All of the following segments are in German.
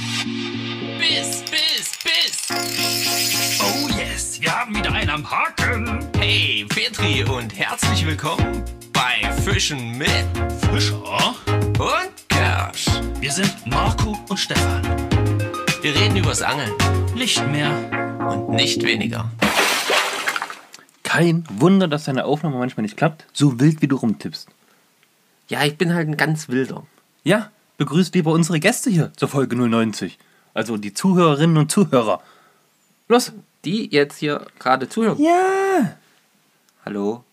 Biss, Biss, Biss. Oh yes, wir haben wieder einen am Haken. Hey, Petri und herzlich willkommen bei Fischen mit Fischer. und Kersch. Wir sind Marco und Stefan. Wir reden übers Angeln Nicht mehr. und nicht weniger. Kein Wunder, dass deine Aufnahme manchmal nicht klappt, so wild wie du rumtippst. Ja, ich bin halt ein ganz wilder. Ja, begrüßt lieber unsere Gäste hier zur Folge 090. Also die Zuhörerinnen und Zuhörer. Los. Die jetzt hier gerade zuhören. Ja. Hallo.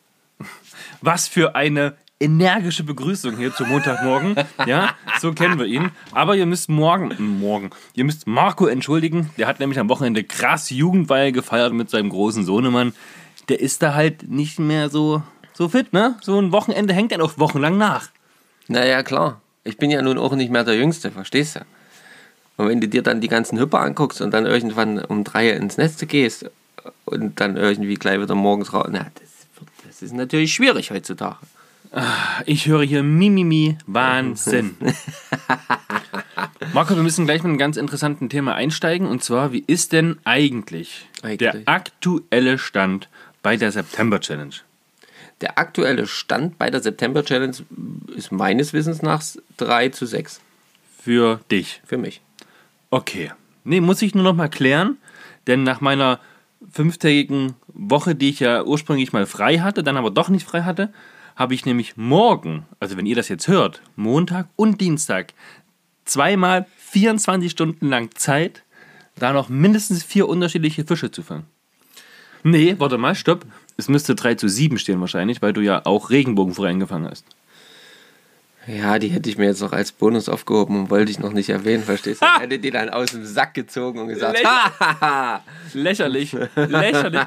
Was für eine energische Begrüßung hier zum Montagmorgen. Ja, so kennen wir ihn. Aber ihr müsst morgen, morgen, ihr müsst Marco entschuldigen. Der hat nämlich am Wochenende krass Jugendweihe gefeiert mit seinem großen Sohnemann. Der ist da halt nicht mehr so, so fit, ne? So ein Wochenende hängt dann auch wochenlang nach. Naja, klar. Ich bin ja nun auch nicht mehr der Jüngste, verstehst du? Und wenn du dir dann die ganzen Hüpper anguckst und dann irgendwann um drei ins Netz gehst und dann irgendwie gleich wieder morgens raus, na, das, das ist natürlich schwierig heutzutage. Ich höre hier Mimimi, Wahnsinn. Marco, wir müssen gleich mit einem ganz interessanten Thema einsteigen. Und zwar, wie ist denn eigentlich, Eigentlich. der aktuelle Stand bei der September Challenge? Der aktuelle Stand bei der September Challenge ist meines Wissens nach 3 zu 6 Für dich. für mich. Okay. Nee, muss ich nur noch mal klären, denn nach meiner fünftägigen Woche, die ich ja ursprünglich mal frei hatte, dann aber doch nicht frei hatte, habe ich nämlich morgen, also wenn ihr das jetzt hört, Montag und Dienstag, zweimal 24 Stunden lang Zeit, da noch mindestens vier unterschiedliche Fische zu fangen. Nee, warte mal, stopp. Es müsste 3 zu 7 stehen wahrscheinlich, weil du ja auch Regenbogenforellen gefangen hast. Ja, die hätte ich mir jetzt noch als Bonus aufgehoben und wollte ich noch nicht erwähnen, verstehst du? Ha! Hätte die dann aus dem Sack gezogen und gesagt, Lächer-. Lächerlich, lächerlich.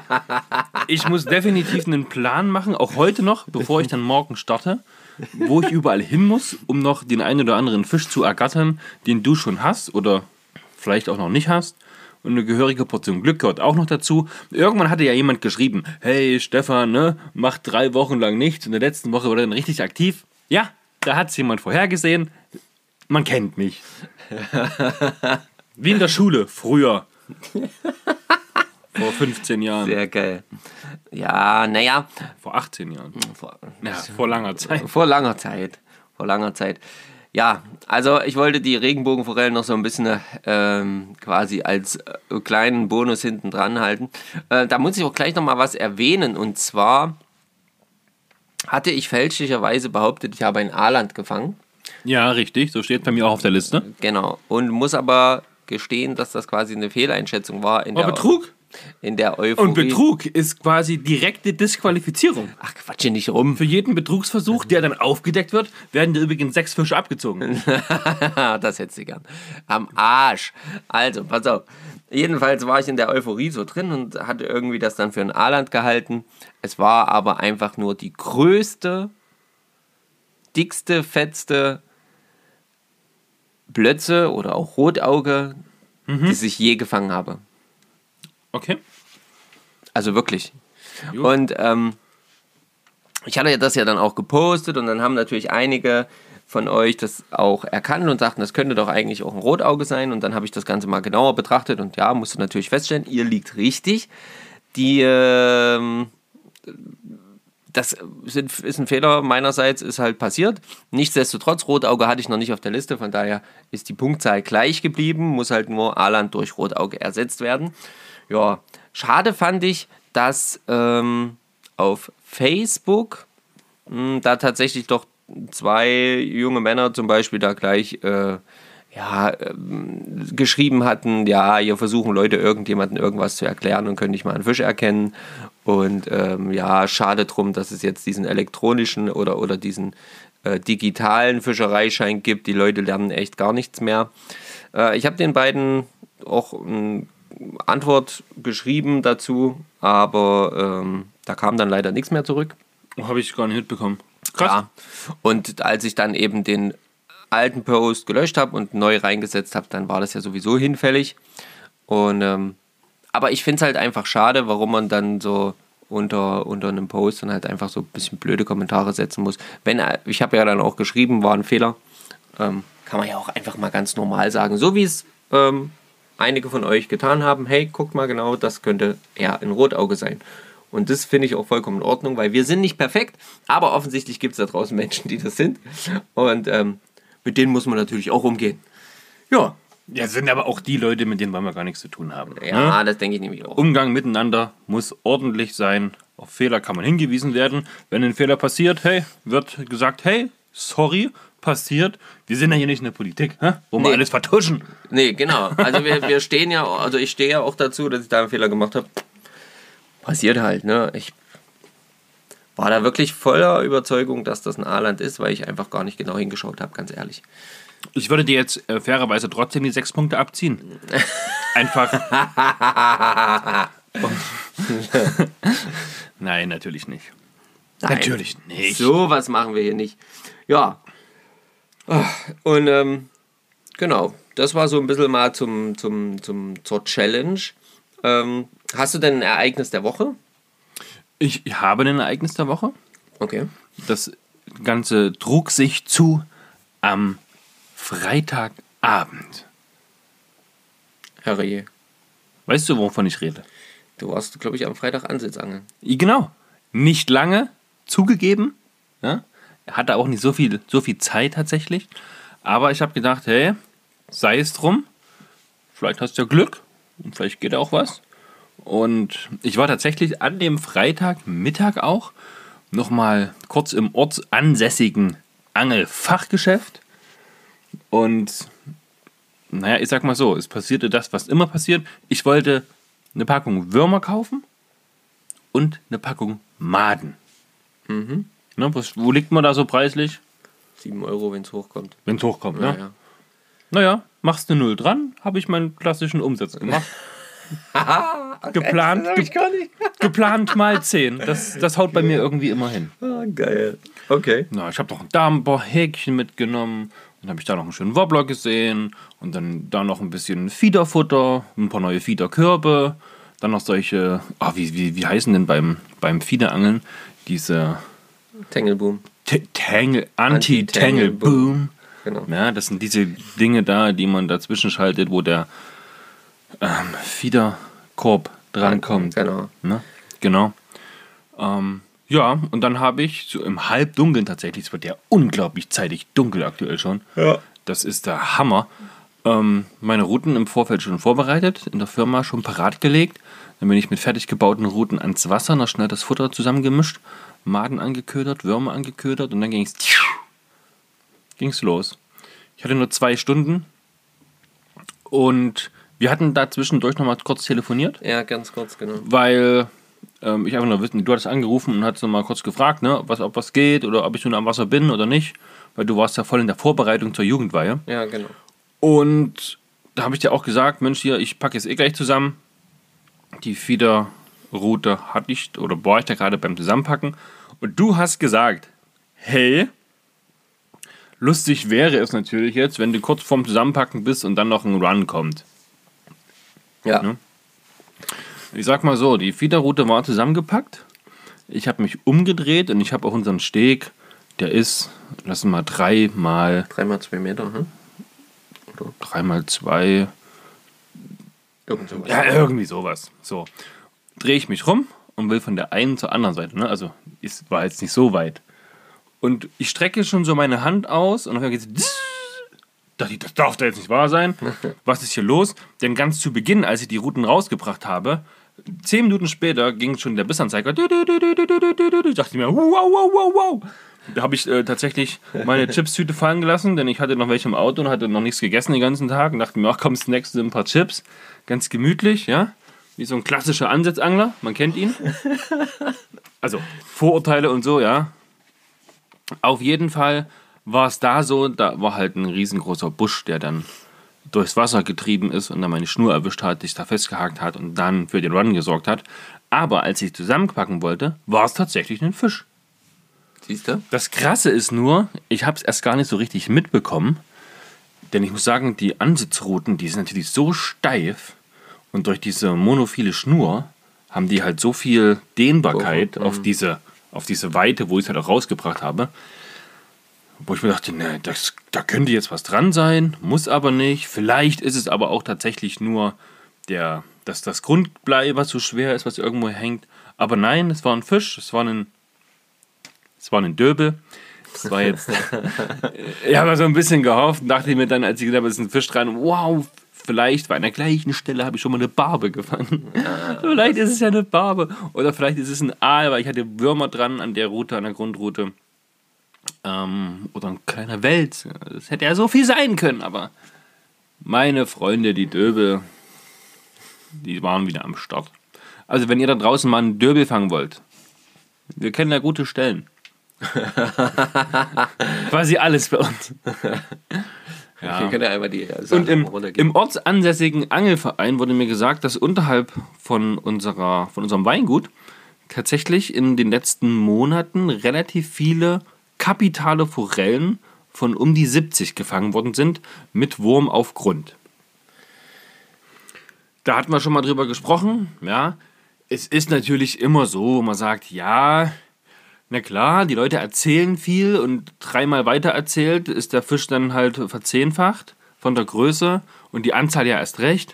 Ich muss definitiv einen Plan machen, auch heute noch, bevor ich dann morgen starte, wo ich überall hin muss, um noch den einen oder anderen Fisch zu ergattern, den du schon hast oder vielleicht auch noch nicht hast. Und eine gehörige Portion Glück gehört auch noch dazu. Irgendwann hatte ja jemand geschrieben, hey Stefan, ne, mach drei Wochen lang nichts. In der letzten Woche war er dann richtig aktiv. Ja, da hat es jemand vorhergesehen. Man kennt mich. Wie in der Schule, früher. Vor 15 Jahren. Sehr geil. Ja, naja, Vor 18 Jahren. vor, Ja, vor langer Zeit. vor langer Zeit. Vor langer Zeit. Ja, also ich wollte die Regenbogenforellen noch so ein bisschen ähm, quasi als äh, kleinen Bonus hinten dran halten. Äh, da muss ich auch gleich nochmal was erwähnen. Und zwar hatte ich fälschlicherweise behauptet, ich habe ein Aaland gefangen. Ja, richtig. So steht bei mir auch auf der Liste. Genau. Und muss aber gestehen, dass das quasi eine Fehleinschätzung war. In der, Betrug? In der Euphorie. Und Betrug ist quasi direkte Disqualifizierung. Ach, quatsche nicht rum. Für jeden Betrugsversuch, der dann aufgedeckt wird, werden dir übrigens sechs Fische abgezogen. das hättest du gern. Am Arsch. Also, pass auf. Jedenfalls war ich in der Euphorie so drin und hatte irgendwie das dann für ein Aaland gehalten. Es war aber einfach nur die größte, dickste, fettste Blötze oder auch Rotauge, die ich je gefangen habe. Okay. Also wirklich. Jo. Und ähm, ich hatte ja das ja dann auch gepostet und dann haben natürlich einige von euch das auch erkannt und sagten, das könnte doch eigentlich auch ein Rotauge sein. Und dann habe ich das Ganze mal genauer betrachtet und ja, musste natürlich feststellen, ihr liegt richtig. Die, ähm, das sind, ist ein Fehler meinerseits, ist halt passiert. Nichtsdestotrotz, Rotauge hatte ich noch nicht auf der Liste, von daher ist die Punktzahl gleich geblieben, muss halt nur Aaland durch Rotauge ersetzt werden. Ja, schade fand ich, dass ähm, auf Facebook mh, da tatsächlich doch zwei junge Männer zum Beispiel da gleich äh, ja, ähm, geschrieben hatten, ja, hier versuchen Leute irgendjemanden irgendwas zu erklären und können nicht mal einen Fisch erkennen. Und ähm, ja, schade drum, dass es jetzt diesen elektronischen oder, oder diesen äh, digitalen Fischereischein gibt. Die Leute lernen echt gar nichts mehr. Äh, ich habe den beiden auch eine Antwort geschrieben dazu, aber ähm, da kam dann leider nichts mehr zurück. Habe ich gar nicht mitbekommen. Krass. Ja. Und als ich dann eben den alten Post gelöscht habe und neu reingesetzt habe, dann war das ja sowieso hinfällig. Und ähm, aber ich finde es halt einfach schade, warum man dann so unter, unter einem Post dann halt einfach so ein bisschen blöde Kommentare setzen muss. Wenn er- ich habe ja dann auch geschrieben, war ein Fehler. Ähm, kann man ja auch einfach mal ganz normal sagen. So wie es ähm, einige von euch getan haben, hey, guckt mal genau, das könnte ja ein Rotauge sein. Und das finde ich auch vollkommen in Ordnung, weil wir sind nicht perfekt, aber offensichtlich gibt es da draußen Menschen, die das sind. Und ähm, mit denen muss man natürlich auch umgehen. Ja, Ja, sind aber auch die Leute, mit denen wollen wir gar nichts zu tun haben. ja, ne? das denke ich nämlich auch. Umgang miteinander muss ordentlich sein. Auf Fehler kann man hingewiesen werden. Wenn ein Fehler passiert, hey, wird gesagt, hey, sorry, passiert. Wir sind ja hier nicht in der Politik, hä? wo wir Nee. alles vertuschen. Nee, genau. Also wir, wir stehen ja, also ich stehe ja auch dazu, dass ich da einen Fehler gemacht habe. Passiert halt, ne? Ich war da wirklich voller Überzeugung, dass das ein A-Land ist, weil ich einfach gar nicht genau hingeschaut habe, ganz ehrlich. Ich würde dir jetzt äh, fairerweise trotzdem die sechs Punkte abziehen. Einfach. Nein, natürlich nicht. Nein. Natürlich nicht. So was machen wir hier nicht. Ja. Ah, Und ähm, genau, das war so ein bisschen mal zum, zum, zum, zur Challenge. Ähm, hast du denn ein Ereignis der Woche? Ich habe ein Ereignis der Woche. Okay. Das Ganze trug sich zu am Freitagabend. Herrje. Weißt du, wovon ich rede? Du warst, glaube ich, am Freitag Ansitzangeln. Genau. Nicht lange, zugegeben. Ja? Er hatte auch nicht so viel, so viel Zeit tatsächlich. Aber ich habe gedacht, hey, sei es drum. Vielleicht hast du ja Glück und vielleicht geht auch was. Und ich war tatsächlich an dem Freitagmittag auch nochmal kurz im ortsansässigen Angelfachgeschäft. Und naja, ich sag mal so, es passierte das, was immer passiert. Ich wollte eine Packung Würmer kaufen und eine Packung Maden. Mhm. Ne, was, wo liegt man da so preislich? 7 Euro, wenn es hochkommt. Wenn es hochkommt, Ja, ne? ja. Naja, machst eine Null dran, habe ich meinen klassischen Umsatz gemacht. geplant, ge gar nicht. geplant mal 10. Das, das haut bei mir irgendwie immer hin. Ah, geil. Okay. Na, ich habe noch ein Darmbohrhäkchen mitgenommen. Dann habe ich da noch einen schönen Wobbler gesehen. Und dann da noch ein bisschen Fiederfutter, ein paar neue Fiederkörbe. Dann noch solche, ah, wie, wie, wie heißen denn beim, beim Fiederangeln diese Tangleboom. Tangle, Anti-Tangle-Boom. Genau. Ja, das sind diese Dinge da, die man dazwischen schaltet, wo der ähm, Fiederkorb drankommt. Genau. Ne? Genau. Ähm, ja, und dann habe ich so im Halbdunkeln tatsächlich, es wird ja unglaublich zeitig dunkel aktuell schon. Ja. Das ist der Hammer. Ähm, meine Routen im Vorfeld schon vorbereitet, in der Firma schon parat gelegt. Dann bin ich mit fertig gebauten Routen ans Wasser, noch schnell das Futter zusammengemischt, Maden angeködert, Würmer angeködert und dann ging es ging's los. Ich hatte nur zwei Stunden und wir hatten da zwischendurch noch mal kurz telefoniert Ja, ganz kurz, genau. weil ähm, ich einfach nur wissen, du hattest angerufen und hattest noch mal kurz gefragt, ne, was, ob was geht oder ob ich nun am Wasser bin oder nicht, weil du warst ja voll in der Vorbereitung zur Jugendweihe. Ja, genau. Und da habe ich dir auch gesagt, Mensch, hier, ich packe jetzt eh gleich zusammen. Die Fiederroute hatte ich oder war ich da gerade beim Zusammenpacken. Und du hast gesagt, hey, lustig wäre es natürlich jetzt, wenn du kurz vorm Zusammenpacken bist und dann noch ein Run kommt. Ja. Ne? Ich sag mal so, die Fiederroute war zusammengepackt. Ich habe mich umgedreht und ich habe auch unseren Steg, der ist, lass mal drei mal, Dreimal zwei Meter, hm? dreimal zwei. Irgend sowas. Ja, irgendwie sowas. So. Drehe ich mich rum und will von der einen zur anderen Seite. Ne? Also ist, war jetzt nicht so weit. Und ich strecke schon so meine Hand aus und dann geht es. Das darf da jetzt nicht wahr sein. Was ist hier los? Denn ganz zu Beginn, als ich die Routen rausgebracht habe, zehn Minuten später ging schon der Bissanzeiger. Ich dachte mir, wow, wow, wow, wow. Da habe ich äh, tatsächlich meine Chipstüte fallen gelassen, denn ich hatte noch welche im Auto und hatte noch nichts gegessen den ganzen Tag und dachte mir, ach komm, Snacks sind ein paar Chips. Ganz gemütlich, ja. Wie so ein klassischer Ansitzangler, man kennt ihn. Also Vorurteile und so, ja. Auf jeden Fall war es da so, da war halt ein riesengroßer Busch, der dann durchs Wasser getrieben ist und dann meine Schnur erwischt hat, sich da festgehakt hat und dann für den Run gesorgt hat. Aber als ich zusammenpacken wollte, war es tatsächlich ein Fisch. Siehst du? Das Krasse ist nur, ich habe es erst gar nicht so richtig mitbekommen, denn ich muss sagen, die Ansitzrouten, die sind natürlich so steif und durch diese monophile Schnur haben die halt so viel Dehnbarkeit Oh, auf, diese, auf diese Weite, wo ich es halt auch rausgebracht habe. Wo ich mir dachte, ne, das, da könnte jetzt was dran sein, muss aber nicht. Vielleicht ist es aber auch tatsächlich nur der, das, das Grundblei, was so schwer ist, was irgendwo hängt. Aber nein, es war ein Fisch, es war ein, es war ein Döbel. Das war jetzt. ich habe so ein bisschen gehofft und dachte mir dann, als ich gesagt habe, es ist ein Fisch dran, wow, vielleicht war an der gleichen Stelle habe ich schon mal eine Barbe gefangen. vielleicht ist es ja eine Barbe. Oder vielleicht ist es ein Aal, weil ich hatte Würmer dran an der Route, an der Grundroute. Ähm, oder ein kleiner Wels. Das hätte ja so viel sein können, aber meine Freunde, die Döbel, die waren wieder am Start. Also, wenn ihr da draußen mal einen Döbel fangen wollt, wir kennen da gute Stellen. Quasi alles bei uns. Ja einmal die Und im, im ortsansässigen Angelverein wurde mir gesagt, dass unterhalb von, unserer, von unserem Weingut tatsächlich in den letzten Monaten relativ viele kapitale Forellen von um die 70 gefangen worden sind mit Wurm auf Grund. Da hatten wir schon mal drüber gesprochen, ja. Es ist natürlich immer so, man sagt, ja, na klar, die Leute erzählen viel und dreimal weiter erzählt ist der Fisch dann halt verzehnfacht von der Größe und die Anzahl ja erst recht.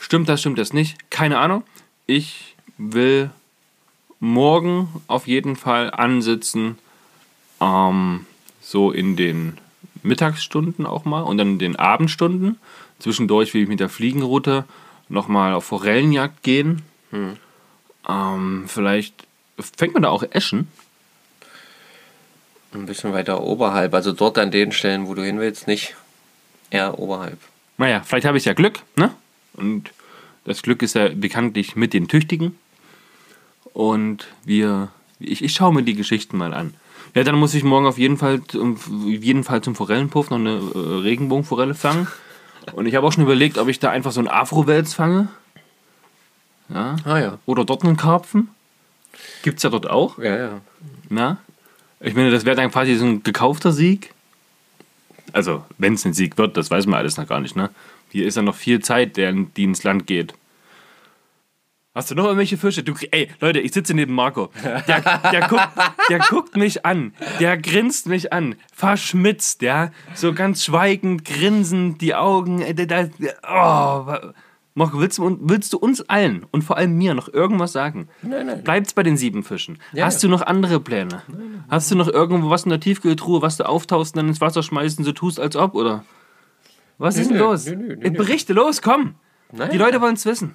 Stimmt das, stimmt das nicht? Keine Ahnung. Ich will morgen auf jeden Fall ansitzen, ähm, so in den Mittagsstunden auch mal und dann in den Abendstunden. Zwischendurch will ich mit der Fliegenroute nochmal auf Forellenjagd gehen. Ähm, vielleicht fängt man da auch Eschen. Ein bisschen weiter oberhalb, also dort an den Stellen, wo du hin willst, nicht eher oberhalb. Naja, vielleicht habe ich ja Glück, ne? Und das Glück ist ja bekanntlich mit den Tüchtigen. Und wir, ich, ich schaue mir die Geschichten mal an. Ja, dann muss ich morgen auf jeden Fall, zum- auf jeden Fall zum Forellenpuff noch eine äh, Regenbogenforelle fangen. Und ich habe auch schon überlegt, ob ich da einfach so einen Afro-Wels fange. Ja. Ah ja. Oder dort einen Karpfen. Gibt's ja dort auch. Ja, ja. Na? Ich meine, das wäre dann quasi so ein gekaufter Sieg. Also, wenn es ein Sieg wird, das weiß man alles noch gar nicht, ne? Hier ist ja noch viel Zeit, der, die ins Land geht. Hast du noch irgendwelche Fische? Du, ey, Leute, ich sitze neben Marco. Der, der, guckt, der guckt mich an. Der grinst mich an. Verschmitzt, ja. So ganz schweigend, grinsend, die Augen. äh, der, oh, Marco, willst du, willst du uns allen und vor allem mir noch irgendwas sagen? Nein, nein. Bleibt's bei den sieben Fischen? Ja, Hast ja. du noch andere Pläne? Hast du noch irgendwo was in der Tiefkühltruhe, was du auftauchst und dann ins Wasser schmeißt und so tust, als ob, oder? Was ist denn nö, los? nö, nö, nö, Äh, nö. Berichte, los, komm! Nein, Die Leute wollen es wissen.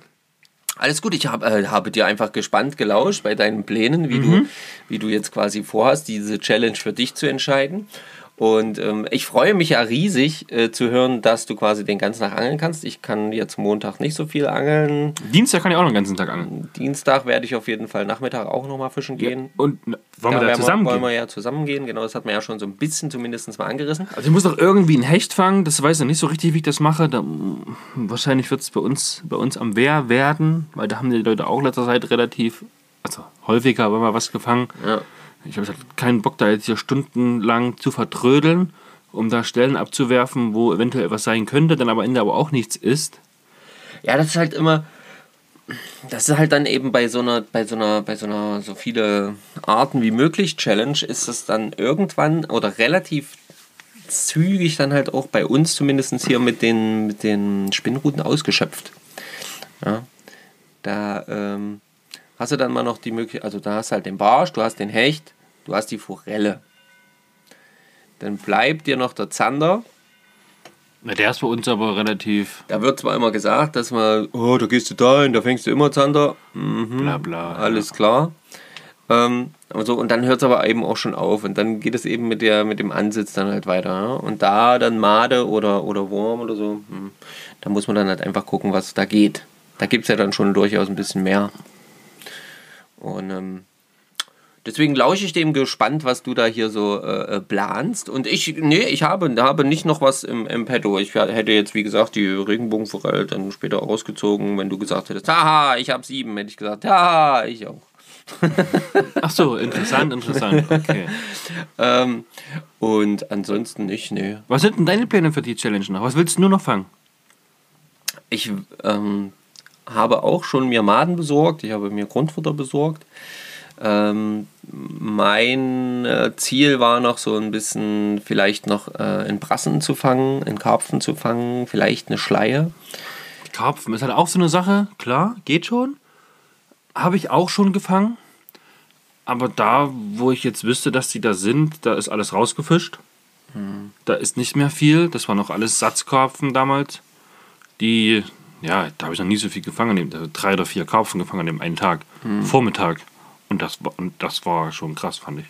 Alles gut, ich hab, äh, habe dir einfach gespannt gelauscht bei deinen Plänen, wie, Mhm. du, wie du jetzt quasi vorhast, diese Challenge für dich zu entscheiden. Und ähm, ich freue mich ja riesig äh, zu hören, dass du quasi den ganzen Tag angeln kannst. Ich kann jetzt Montag nicht so viel angeln. Dienstag kann ich auch noch den ganzen Tag angeln. Dienstag werde ich auf jeden Fall Nachmittag auch nochmal fischen gehen. Und na, wollen wir da zusammen wollen gehen? wir ja zusammen gehen. Genau, das hat man ja schon so ein bisschen zumindest mal angerissen. Also ich muss doch irgendwie einen Hecht fangen, das weiß ich nicht so richtig, wie ich das mache. Da, mm, wahrscheinlich wird es bei uns, bei uns am Wehr werden, weil da haben die Leute auch letzter Zeit relativ, also häufiger aber mal was gefangen. Ja. Ich habe halt keinen Bock, da jetzt hier stundenlang zu vertrödeln, um da Stellen abzuwerfen, wo eventuell was sein könnte, dann aber am Ende aber auch nichts ist. Ja, das ist halt immer. Das ist halt dann eben bei so einer, bei so einer, bei so einer so viele Arten wie möglich Challenge ist es dann irgendwann oder relativ zügig dann halt auch bei uns zumindest hier mit den, mit den Spinnruten ausgeschöpft. Ja. Da ähm, hast du dann mal noch die Möglichkeit, also da hast du halt den Barsch, du hast den Hecht, du hast die Forelle. Dann bleibt dir noch der Zander. Na, der ist bei uns aber relativ Da wird zwar immer gesagt, dass man, oh, da gehst du da hin, da fängst du immer Zander. Mhm, bla bla. alles klar. Ähm, und, so, und dann hört es aber eben auch schon auf. Und dann geht es eben mit, der, mit dem Ansitz dann halt weiter. Ja? Und da dann Made oder, oder Wurm oder so, hm, da muss man dann halt einfach gucken, was da geht. Da gibt es ja dann schon durchaus ein bisschen mehr. Und ähm, deswegen lausche ich dem gespannt, was du da hier so äh, äh, planst. Und ich, nee, ich habe, habe nicht noch was im, im Petto. Ich hätte jetzt, wie gesagt, die Regenbogenforelle dann später ausgezogen. Wenn du gesagt hättest, haha, ich habe sieben, hätte ich gesagt, haha, ich auch. Ach so, interessant, interessant. Okay. Ähm, und ansonsten nicht, nee. Was sind denn deine Pläne für die Challenge noch? Was willst du nur noch fangen? Ich ähm, habe auch schon mir Maden besorgt, ich habe mir Grundfutter besorgt. Ähm, mein äh, Ziel war noch so ein bisschen vielleicht noch äh, in Brassen zu fangen, in Karpfen zu fangen, vielleicht eine Schleie. Karpfen ist halt auch so eine Sache, klar, geht schon. Habe ich auch schon gefangen. Aber da, wo ich jetzt wüsste, dass die da sind, da ist alles rausgefischt. Da ist nicht mehr viel. Das waren noch alles Satzkarpfen damals. Die, ja, da habe ich noch nie so viel gefangen. an dem- Drei oder vier Karpfen gefangen an dem einen Tag. Vormittag. Und das, war, und das war schon krass, fand ich.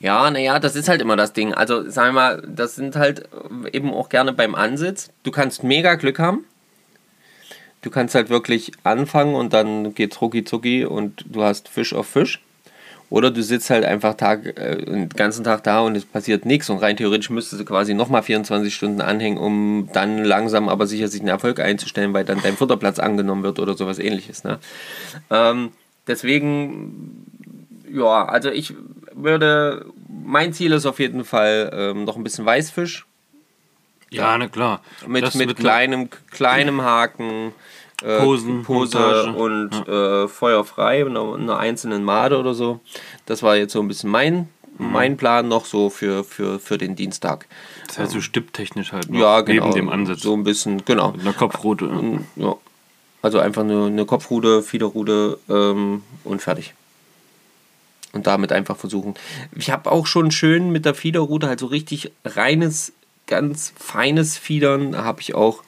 Ja, naja, das ist halt immer das Ding. Also, sagen wir mal, das sind halt eben auch gerne beim Ansitz. Du kannst mega Glück haben. Du kannst halt wirklich anfangen und dann geht's rucki zucki und du hast Fisch auf Fisch. Oder du sitzt halt einfach Tag, äh, den ganzen Tag da und es passiert nichts. Und rein theoretisch müsstest du quasi nochmal 24 Stunden anhängen, um dann langsam aber sicher sich einen Erfolg einzustellen, weil dann dein Futterplatz angenommen wird oder sowas ähnliches. Ne? Ähm, deswegen ja, also ich würde, mein Ziel ist auf jeden Fall ähm, noch ein bisschen Weißfisch Ja, na klar. mit, mit wird kleinem, kleinem Haken, äh, Posen, Pose Montage. und äh, Feuer frei, einer, einer einzelnen Made oder so. Das war jetzt so ein bisschen mein, Mhm. mein Plan noch so für, für, für den Dienstag. Das heißt so stipptechnisch halt noch, Ja, genau. neben dem Ansatz. So ein bisschen, genau. Mit einer Kopfrute. Ja. Also einfach eine, eine Kopfrude, Fiederrude ähm, und fertig. Und damit einfach versuchen. Ich habe auch schon schön mit der Fiederrute halt so richtig reines, ganz feines Fiedern. Da habe ich auch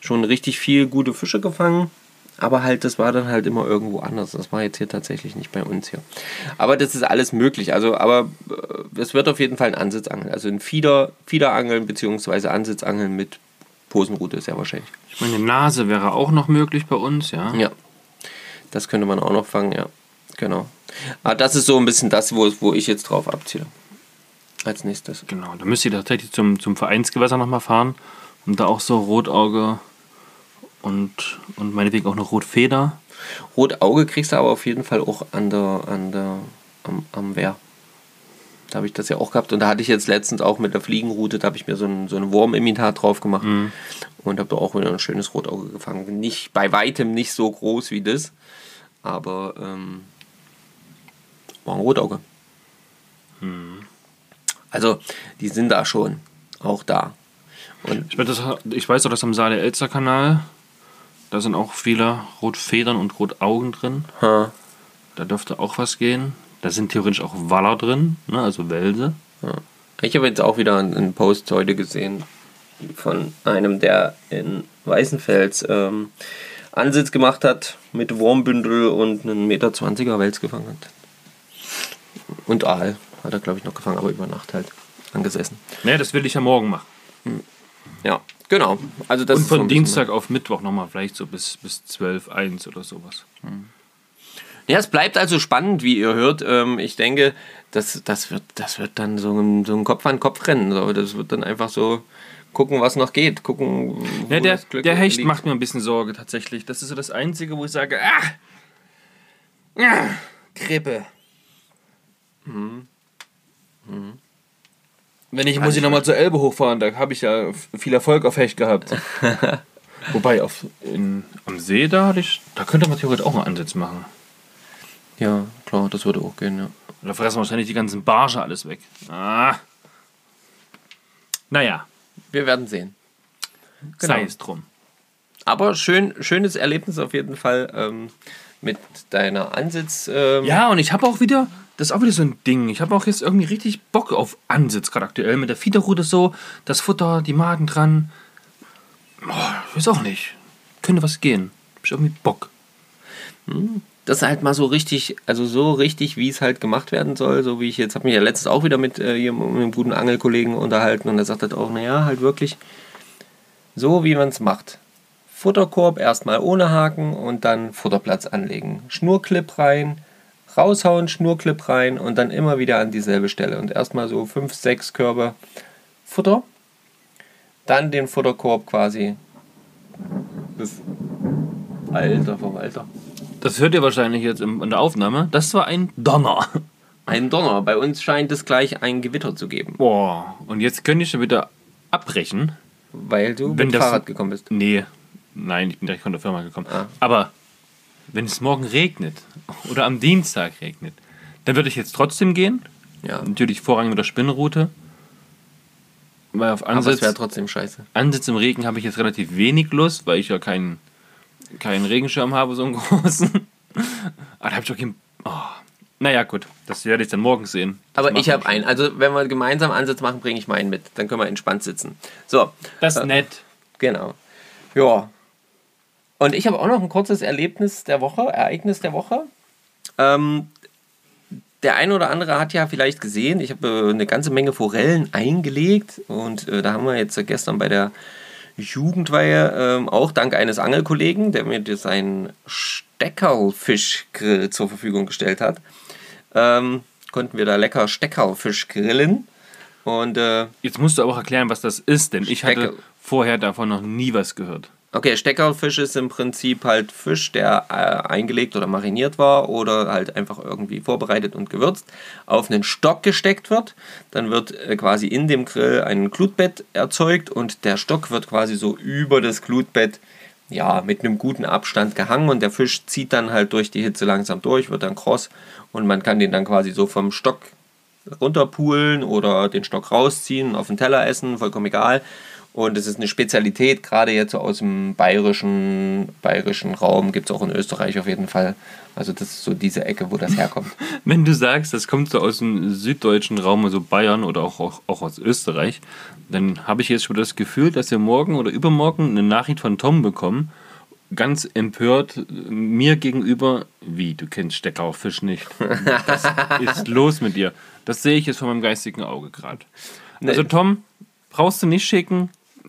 schon richtig viel gute Fische gefangen. Aber halt, das war dann halt immer irgendwo anders. Das war jetzt hier tatsächlich nicht bei uns hier. Aber das ist alles möglich. Also, aber äh, es wird auf jeden Fall ein Ansitzangeln. Also ein Fieder, Fiederangeln bzw. Ansitzangeln mit Posenrute sehr wahrscheinlich. Ich meine, Nase wäre auch noch möglich bei uns, ja. Ja, das könnte man auch noch fangen, ja. Genau. Aber das ist so ein bisschen das, wo, wo ich jetzt drauf abziele. Als nächstes. Genau, da müsst ihr tatsächlich zum, zum Vereinsgewässer nochmal fahren und da auch so Rotauge und, und meinetwegen auch noch Rotfeder. Rotauge kriegst du aber auf jeden Fall auch an der, an der, am, am Wehr. Da habe ich das ja auch gehabt. Und da hatte ich jetzt letztens auch mit der Fliegenrute, da habe ich mir so ein, so ein Wurmimitat drauf gemacht. Und habe da auch wieder ein schönes Rotauge gefangen. Nicht, bei weitem nicht so groß wie das. Aber ähm, war ein Rotauge. Also, die sind da schon. Auch da. Und Ich, weiß, das, ich weiß auch, dass am Saale-Elster-Kanal, da sind auch viele Rotfedern und Rotaugen drin. ha, Da dürfte auch was gehen. Da sind theoretisch auch Waller drin, ne, also Welse. Ich habe jetzt auch wieder einen Post heute gesehen von einem, der in Weißenfels ähm, Ansitz gemacht hat mit Wurmbündel und einen Meter 20er Wels gefangen hat. Und Aal hat er, glaube ich, noch gefangen, aber über Nacht halt angesessen. Ne, das will ich ja morgen machen. Ja, genau. Also das Und von Dienstag auf Mittwoch nochmal, vielleicht so bis, bis 12, 1 oder sowas. Ja, es bleibt also spannend, wie ihr hört. Ähm, ich denke, das, das, wird, das wird dann so ein, so ein Kopf-an-Kopf-Rennen. So. Das wird dann einfach so gucken, was noch geht. Gucken, wo Ja, der, der Hecht liegt. macht mir ein bisschen Sorge tatsächlich. Das ist so das Einzige, wo ich sage, ah, ah Krippe. Wenn ich muss ich nochmal zur Elbe hochfahren, da habe ich ja viel Erfolg auf Hecht gehabt. Wobei auf, in, am See da hatte ich, da könnte man theoretisch auch einen Ansatz machen. Ja, klar, das würde auch gehen, ja. Da fressen wahrscheinlich die ganzen Barsche alles weg. Ah. Naja, Wir werden sehen. Genau. sei es drum. Aber schön, schönes Erlebnis auf jeden Fall ähm, mit deiner Ansitz. Ähm, Ja, und ich habe auch wieder, das ist auch wieder so ein Ding. Ich habe auch jetzt irgendwie richtig Bock auf Ansitz, gerade aktuell. Mit der Fiederrute so, das Futter, die Magen dran. Oh, ich weiß auch nicht. Könnte was gehen. Hab ich irgendwie Bock. Das halt mal so richtig, also so richtig, wie es halt gemacht werden soll. So wie ich jetzt, habe mich ja letztens auch wieder mit äh, einem guten Angelkollegen unterhalten und er sagt halt auch, naja, halt wirklich so, wie man es macht. Futterkorb erstmal ohne Haken und dann Futterplatz anlegen. Schnurclip rein, raushauen, Schnurclip rein und dann immer wieder an dieselbe Stelle. Und erstmal so fünf, sechs Körbe Futter. Dann den Futterkorb quasi. Alter Verwalter. Das hört ihr wahrscheinlich jetzt in der Aufnahme. Das war ein Donner. Ein Donner. Bei uns scheint es gleich ein Gewitter zu geben, Boah. Und jetzt könnte ich schon wieder abbrechen. weil du Wenn mit das- Fahrrad gekommen bist. Nee, nein, ich bin direkt von der Firma gekommen. Ah. Aber wenn es morgen regnet oder am Dienstag regnet, Dann würde ich jetzt trotzdem gehen. Ja. Natürlich vorrangig mit der Spinnenroute. Weil auf Aber es Ansitz, wäre trotzdem scheiße. Ansitz im Regen habe ich jetzt relativ wenig Lust, weil ich ja keinen keinen Regenschirm habe, so einen großen. Aber da habe ich auch keinen. Oh. Naja, gut, das werde ich dann morgen sehen. Das Aber ich habe einen. Also, wenn wir gemeinsam Ansatz machen, bringe ich meinen mit. Dann können wir entspannt sitzen. So, Das ist nett. genau. Ja. Und ich habe auch noch ein kurzes Erlebnis der Woche, Ereignis der Woche. Ähm, der eine oder andere hat ja vielleicht gesehen, ich habe äh, eine ganze Menge Forellen eingelegt und äh, da haben wir jetzt äh, gestern bei der Jugendweihe ähm, auch dank eines Angelkollegen, der mir seinen Steckerlfischgrill zur Verfügung gestellt hat, ähm, konnten wir da lecker Steckerlfisch grillen. Und äh, Jetzt musst du aber auch erklären, was das ist, denn ich hatte vorher davon noch nie was gehört. Okay, Steckerlfisch ist im Prinzip halt Fisch, der äh, eingelegt oder mariniert war oder halt einfach irgendwie vorbereitet und gewürzt, auf einen Stock gesteckt wird. Dann wird äh, quasi in dem Grill ein Glutbett erzeugt und der Stock wird quasi so über das Glutbett ja, mit einem guten Abstand gehangen und der Fisch zieht dann halt durch die Hitze langsam durch, wird dann kross und man kann den dann quasi so vom Stock runterpulen oder den Stock rausziehen, auf den Teller essen, vollkommen egal. Und es ist eine Spezialität, gerade jetzt so aus dem bayerischen, bayerischen Raum, gibt es auch in Österreich auf jeden Fall. Also das ist so diese Ecke, wo das herkommt. Wenn du sagst, das kommt so aus dem süddeutschen Raum, also Bayern oder auch, auch, auch aus Österreich, dann habe ich jetzt schon das Gefühl, dass wir morgen oder übermorgen eine Nachricht von Tom bekommen, ganz empört äh, mir gegenüber, wie, du kennst Steckerfisch nicht. Was ist los mit dir? Das sehe ich jetzt von meinem geistigen Auge gerade. Also Tom, brauchst du nicht schicken.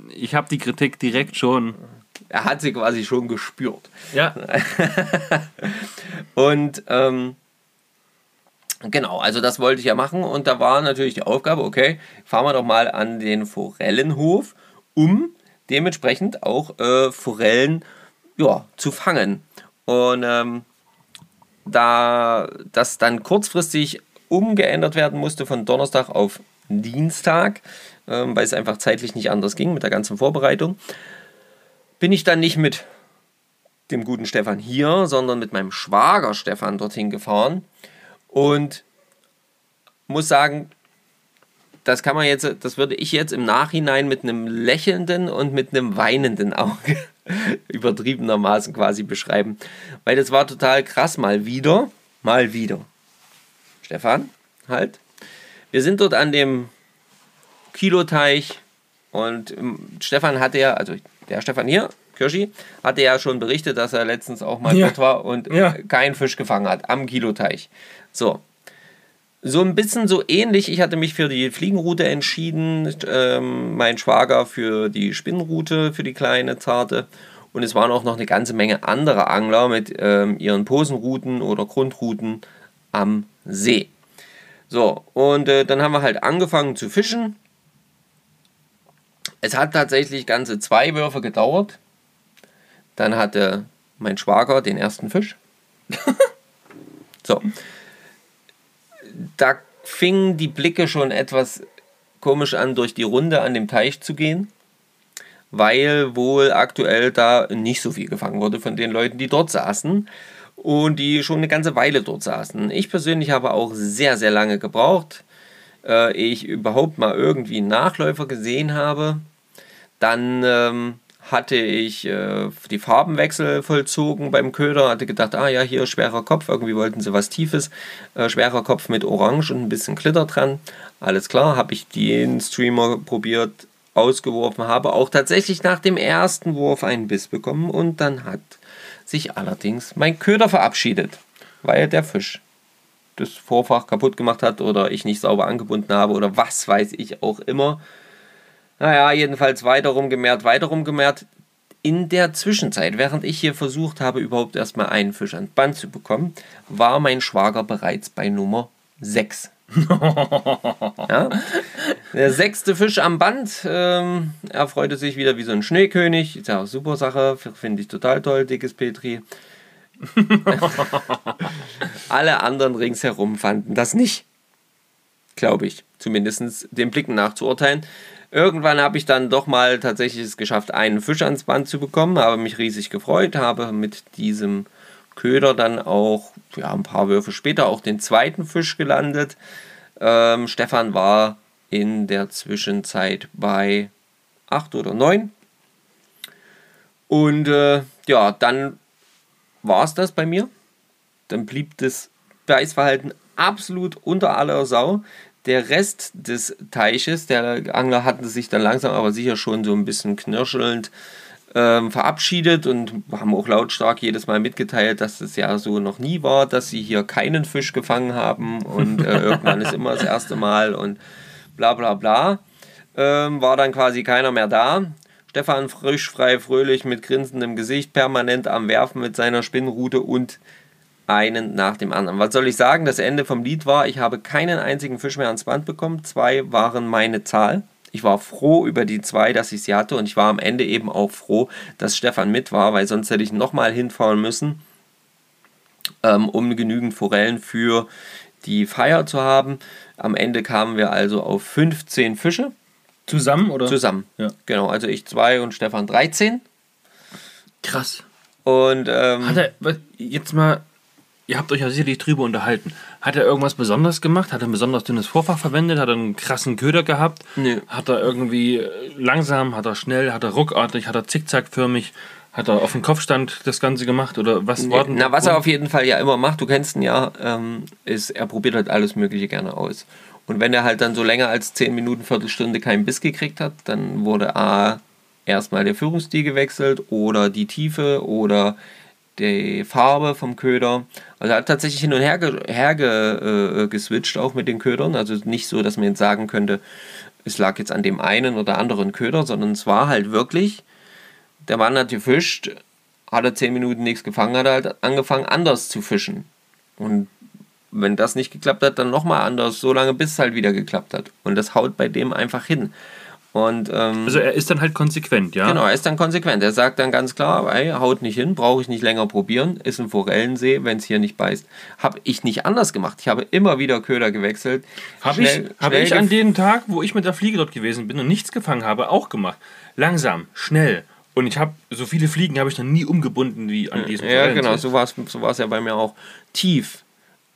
Ich habe die Kritik direkt schon. Er hat sie quasi schon gespürt. Ja. Und ähm, genau, also das wollte ich ja machen. Und da war natürlich die Aufgabe, okay, fahren wir doch mal an den Forellenhof, um dementsprechend auch äh, Forellen ja, zu fangen. Und ähm, da das dann kurzfristig umgeändert werden musste von Donnerstag auf Dienstag, ähm, weil es einfach zeitlich nicht anders ging mit der ganzen Vorbereitung, bin ich dann nicht mit dem guten Stefan hier, sondern mit meinem Schwager Stefan dorthin gefahren und muss sagen, das kann man jetzt, das würde ich jetzt im Nachhinein mit einem lächelnden und mit einem weinenden Auge übertriebenermaßen quasi beschreiben, weil das war total krass mal wieder, mal wieder. Stefan, halt. Wir sind dort an dem Kiloteich und ähm, Stefan hatte ja, also der Stefan hier, Kirschi, hatte ja schon berichtet, dass er letztens auch mal Ja. dort war und Ja. keinen Fisch gefangen hat am Kiloteich. So. So ein bisschen so ähnlich. Ich hatte mich für die Fliegenroute entschieden, ähm, mein Schwager für die Spinnenroute, für die kleine zarte. Und es waren auch noch eine ganze Menge andere Angler mit ähm, ihren Posenrouten oder Grundrouten am See. So, und äh, dann haben wir halt angefangen zu fischen. Es hat tatsächlich ganze zwei Würfe gedauert. Dann hatte mein Schwager den ersten Fisch. so. Da fingen die Blicke schon etwas komisch an, durch die Runde an dem Teich zu gehen, weil wohl aktuell da nicht so viel gefangen wurde von den Leuten, die dort saßen und die schon eine ganze Weile dort saßen. Ich persönlich habe auch sehr, sehr lange gebraucht, äh, ehe ich überhaupt mal irgendwie einen Nachläufer gesehen habe. Dann ähm, hatte ich äh, die Farbenwechsel vollzogen beim Köder, hatte gedacht, ah ja, hier schwerer Kopf, irgendwie wollten sie was Tiefes, äh, schwerer Kopf mit Orange und ein bisschen Glitter dran. Alles klar, habe ich den Streamer probiert, ausgeworfen, habe auch tatsächlich nach dem ersten Wurf einen Biss bekommen und dann hat sich allerdings mein Köder verabschiedet, weil der Fisch das Vorfach kaputt gemacht hat oder ich nicht sauber angebunden habe oder was weiß ich auch immer. Naja, jedenfalls weiter rumgemehrt, weiter rumgemehrt. In der Zwischenzeit, während ich hier versucht habe, überhaupt erstmal einen Fisch ans Band zu bekommen, war mein Schwager bereits bei Nummer 6. ja? Der sechste Fisch am Band. Ähm, er freute sich wieder wie so ein Schneekönig. Ist ja auch super Sache. Finde ich total toll, dickes Petri. Alle anderen ringsherum fanden das nicht. Glaube ich. Zumindest den Blicken nach zu urteilen. Irgendwann habe ich dann doch mal tatsächlich es geschafft, einen Fisch ans Band zu bekommen. Habe mich riesig gefreut. Habe mit diesem Köder dann auch, ja, ein paar Würfe später auch den zweiten Fisch gelandet. Ähm, Stefan war in der Zwischenzeit bei 8 oder 9. Und äh, ja, dann war es das bei mir. Dann blieb das Beißverhalten absolut unter aller Sau. Der Rest des Teiches, der Angler hatte sich dann langsam aber sicher schon so ein bisschen knirschelnd ähm, verabschiedet und haben auch lautstark jedes Mal mitgeteilt, dass es ja so noch nie war, dass sie hier keinen Fisch gefangen haben und äh, irgendwann ist immer das erste Mal und bla bla bla. Ähm, war dann quasi keiner mehr da. Stefan frisch, frei, fröhlich mit grinsendem Gesicht, permanent am Werfen mit seiner Spinnrute und einen nach dem anderen. Was soll ich sagen? Das Ende vom Lied war, ich habe keinen einzigen Fisch mehr ans Band bekommen. Zwei waren meine Zahl. Ich war froh über die zwei, dass ich sie hatte und ich war am Ende eben auch froh, dass Stefan mit war, weil sonst hätte ich nochmal hinfahren müssen, ähm, um genügend Forellen für die Feier zu haben. Am Ende kamen wir also auf 15 Fische Zusammen oder? zusammen. Ja. Genau, also ich zwei und Stefan 13. Krass. Und ähm, Hat er, jetzt mal, ihr habt euch ja sicherlich drüber unterhalten. Hat er irgendwas besonders gemacht? Hat er ein besonders dünnes Vorfach verwendet? Hat er einen krassen Köder gehabt? Nö. Hat er irgendwie äh, langsam, hat er schnell, hat er ruckartig, hat er zickzackförmig, hat er auf dem Kopfstand das Ganze gemacht? Oder was war denn Na, was er auf jeden Fall ja immer macht, du kennst ihn ja, ähm, ist, er probiert halt alles Mögliche gerne aus. Und wenn er halt dann so länger als 10 Minuten, Viertelstunde keinen Biss gekriegt hat, dann wurde A, erstmal der Führungsstil gewechselt oder die Tiefe oder die Farbe vom Köder. Also er hat tatsächlich hin und her, ge her ge äh, geswitcht, auch mit den Ködern. Also nicht so, dass man jetzt sagen könnte, es lag jetzt an dem einen oder anderen Köder, sondern es war halt wirklich, der Mann hat gefischt, hat er 10 Minuten nichts gefangen, hat er halt angefangen anders zu fischen. Und wenn das nicht geklappt hat, dann nochmal anders, so lange bis es halt wieder geklappt hat. Und das haut bei dem einfach hin. Und ähm, Also er ist dann halt konsequent, ja? Genau, er ist dann konsequent. Er sagt dann ganz klar, ey, haut nicht hin, brauche ich nicht länger probieren, ist ein Forellensee, wenn es hier nicht beißt. Habe ich nicht anders gemacht. Ich habe immer wieder Köder gewechselt. Habe ich, hab ich an dem Tag, wo ich mit der Fliege dort gewesen bin und nichts gefangen habe, auch gemacht. Langsam, schnell. Und ich habe so viele Fliegen habe ich noch nie umgebunden wie an diesem Ja, Forellensee. genau, so war es so war's ja bei mir auch. Tief.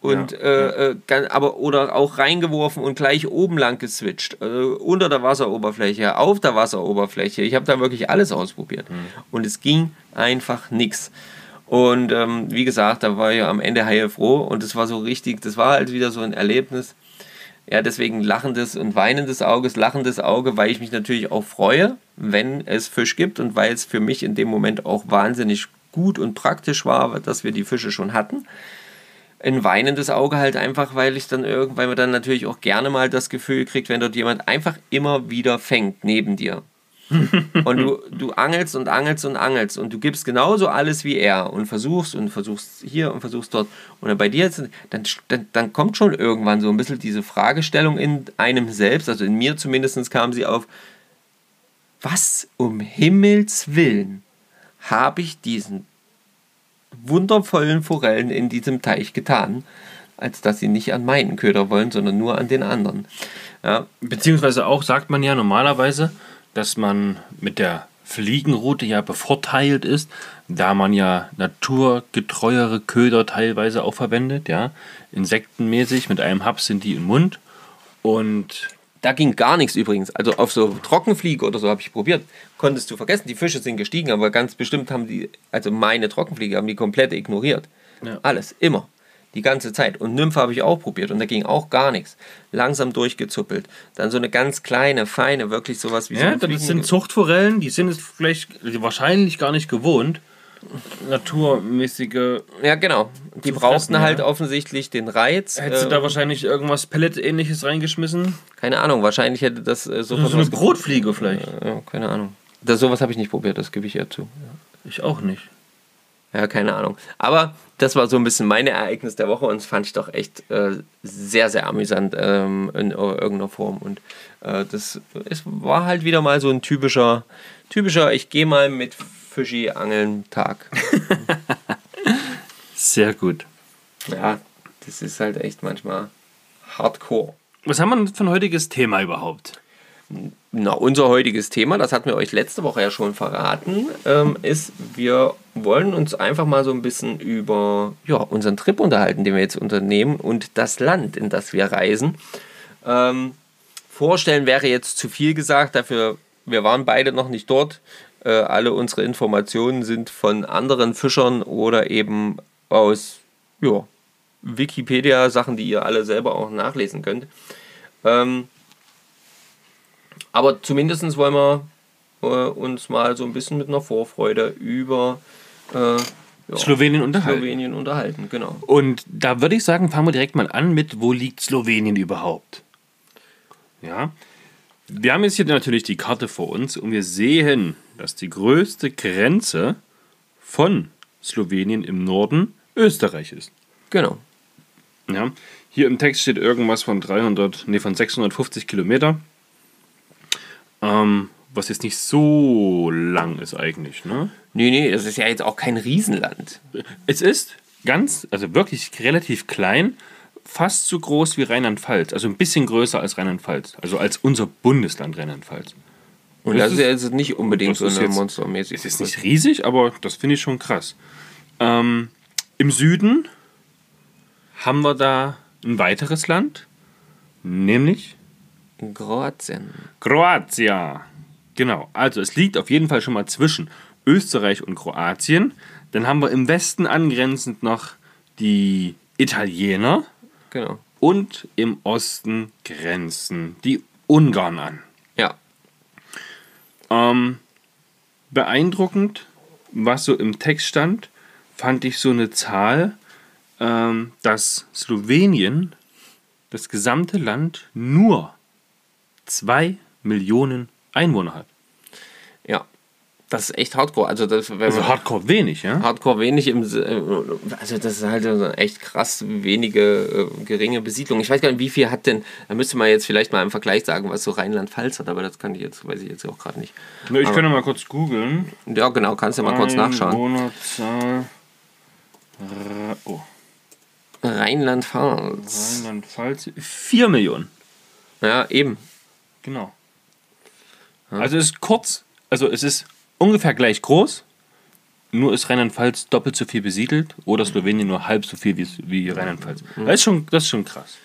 Und Ja, äh, Äh, ganz, aber oder auch reingeworfen und gleich oben lang geswitcht. Äh, unter der Wasseroberfläche, auf der Wasseroberfläche. Ich habe da wirklich alles ausprobiert. Mhm. Und es ging einfach nichts. Und ähm, wie gesagt, da war ich am Ende heilfroh und es war so richtig, das war halt wieder so ein Erlebnis. Ja, deswegen lachendes und weinendes Auges, lachendes Auge, weil ich mich natürlich auch freue, wenn es Fisch gibt und weil es für mich in dem Moment auch wahnsinnig gut und praktisch war, dass wir die Fische schon hatten. Ein weinendes Auge halt einfach, weil ich dann irgendwann, weil man dann natürlich auch gerne mal das Gefühl kriegt, wenn dort jemand einfach immer wieder fängt neben dir. und du, du angelst und angelst und angelst und du gibst genauso alles wie er und versuchst und versuchst hier und versuchst dort. Und dann bei dir jetzt, dann, dann, dann kommt schon irgendwann so ein bisschen diese Fragestellung in einem selbst, also in mir zumindest kam sie auf, was um Himmels Willen habe ich diesen wundervollen Forellen in diesem Teich getan, als dass sie nicht an meinen Köder wollen, sondern nur an den anderen. Ja, Beziehungsweise auch sagt man ja normalerweise, dass man mit der Fliegenroute ja bevorteilt ist, da man ja naturgetreuere Köder teilweise auch verwendet, ja. Insektenmäßig, mit einem Haps sind die im Mund. Und da ging gar nichts übrigens. Also auf so Trockenfliege oder so habe ich probiert. Konntest du vergessen, die Fische sind gestiegen, aber ganz bestimmt haben die, also meine Trockenfliege haben die komplett ignoriert. Ja. Alles, immer. Die ganze Zeit. Und Nymphe habe ich auch probiert und da ging auch gar nichts. Langsam durchgezuppelt. Dann so eine ganz kleine, feine, wirklich sowas wie so ja, das sind Zuchtforellen, die sind es vielleicht wahrscheinlich gar nicht gewohnt. Naturmäßige. Ja, genau. Die brauchten fressen, halt ja. offensichtlich den Reiz. Hättest du äh, da wahrscheinlich irgendwas Pellet-ähnliches reingeschmissen? keine Ahnung, wahrscheinlich hätte das äh, sofort So eine Brotfliege vielleicht. Ja, keine Ahnung. Das, sowas habe ich nicht probiert, das gebe ich eher zu. Ich auch nicht. Ja, keine Ahnung. Aber das war so ein bisschen meine Ereignis der Woche und das fand ich doch echt äh, sehr, sehr amüsant ähm, in irgendeiner Form. Und äh, das es war halt wieder mal so ein typischer, typischer, ich gehe mal mit Fischi angeln Tag. Sehr gut. ja, das ist halt echt manchmal hardcore. Was haben wir denn für ein heutiges Thema überhaupt? Na, unser heutiges Thema, das hatten wir euch letzte Woche ja schon verraten, ähm, ist, wir wollen uns einfach mal so ein bisschen über ja, unseren Trip unterhalten, den wir jetzt unternehmen und das Land, in das wir reisen. Ähm, vorstellen wäre jetzt zu viel gesagt, dafür, wir waren beide noch nicht dort. Äh, alle unsere Informationen sind von anderen Fischern oder eben aus ja, Wikipedia, Sachen, die ihr alle selber auch nachlesen könnt. Ähm, aber zumindest wollen wir äh, uns mal so ein bisschen mit einer Vorfreude über äh, ja, Slowenien unterhalten. Slowenien unterhalten, genau. Und da würde ich sagen, fangen wir direkt mal an mit, wo liegt Slowenien überhaupt? Ja, wir haben jetzt hier natürlich die Karte vor uns und wir sehen, dass die größte Grenze von Slowenien im Norden Österreich ist. Genau. Ja, hier im Text steht irgendwas von 300, nee, von 650 Kilometer. Ähm, was jetzt nicht so lang ist eigentlich, ne? Nee, nee, das ist ja jetzt auch kein Riesenland. Es ist ganz, also wirklich relativ klein, fast so groß wie Rheinland-Pfalz, also ein bisschen größer als Rheinland-Pfalz, also als unser Bundesland Rheinland-Pfalz. Und das, ist ja jetzt nicht unbedingt das so eine monstermäßige. Es ist nicht riesig, aber das finde ich schon krass. Ähm, Im Süden haben wir da ein weiteres Land, nämlich Kroatien. Kroatien. Genau, also es liegt auf jeden Fall schon mal zwischen Österreich und Kroatien. Dann haben wir im Westen angrenzend noch die Italiener Genau. und im Osten grenzen die Ungarn an. Ähm, beeindruckend, was so im Text stand, fand ich so eine Zahl, ähm, dass Slowenien, das gesamte Land, nur zwei Millionen Einwohner hat. Ja. Das ist echt hardcore. Also, das, Also hardcore wenig, ja? hardcore wenig im. Äh, Also, das ist halt so echt krass wenige, äh, geringe Besiedlung. Ich weiß gar nicht, wie viel hat denn. Da müsste man jetzt vielleicht mal im Vergleich sagen, was so Rheinland-Pfalz hat, aber das kann ich jetzt, weiß ich jetzt auch gerade nicht. Ich kann ja mal kurz googeln. Ja, genau, kannst du mal kurz nachschauen. Oh, Rheinland-Pfalz. Rheinland-Pfalz. 4 Millionen. Ja, eben. Genau. Also es ist kurz, also es ist ungefähr gleich groß, nur ist Rheinland-Pfalz doppelt so viel besiedelt oder Slowenien nur halb so viel wie, wie Rheinland-Pfalz. Das, ist schon, das ist schon krass.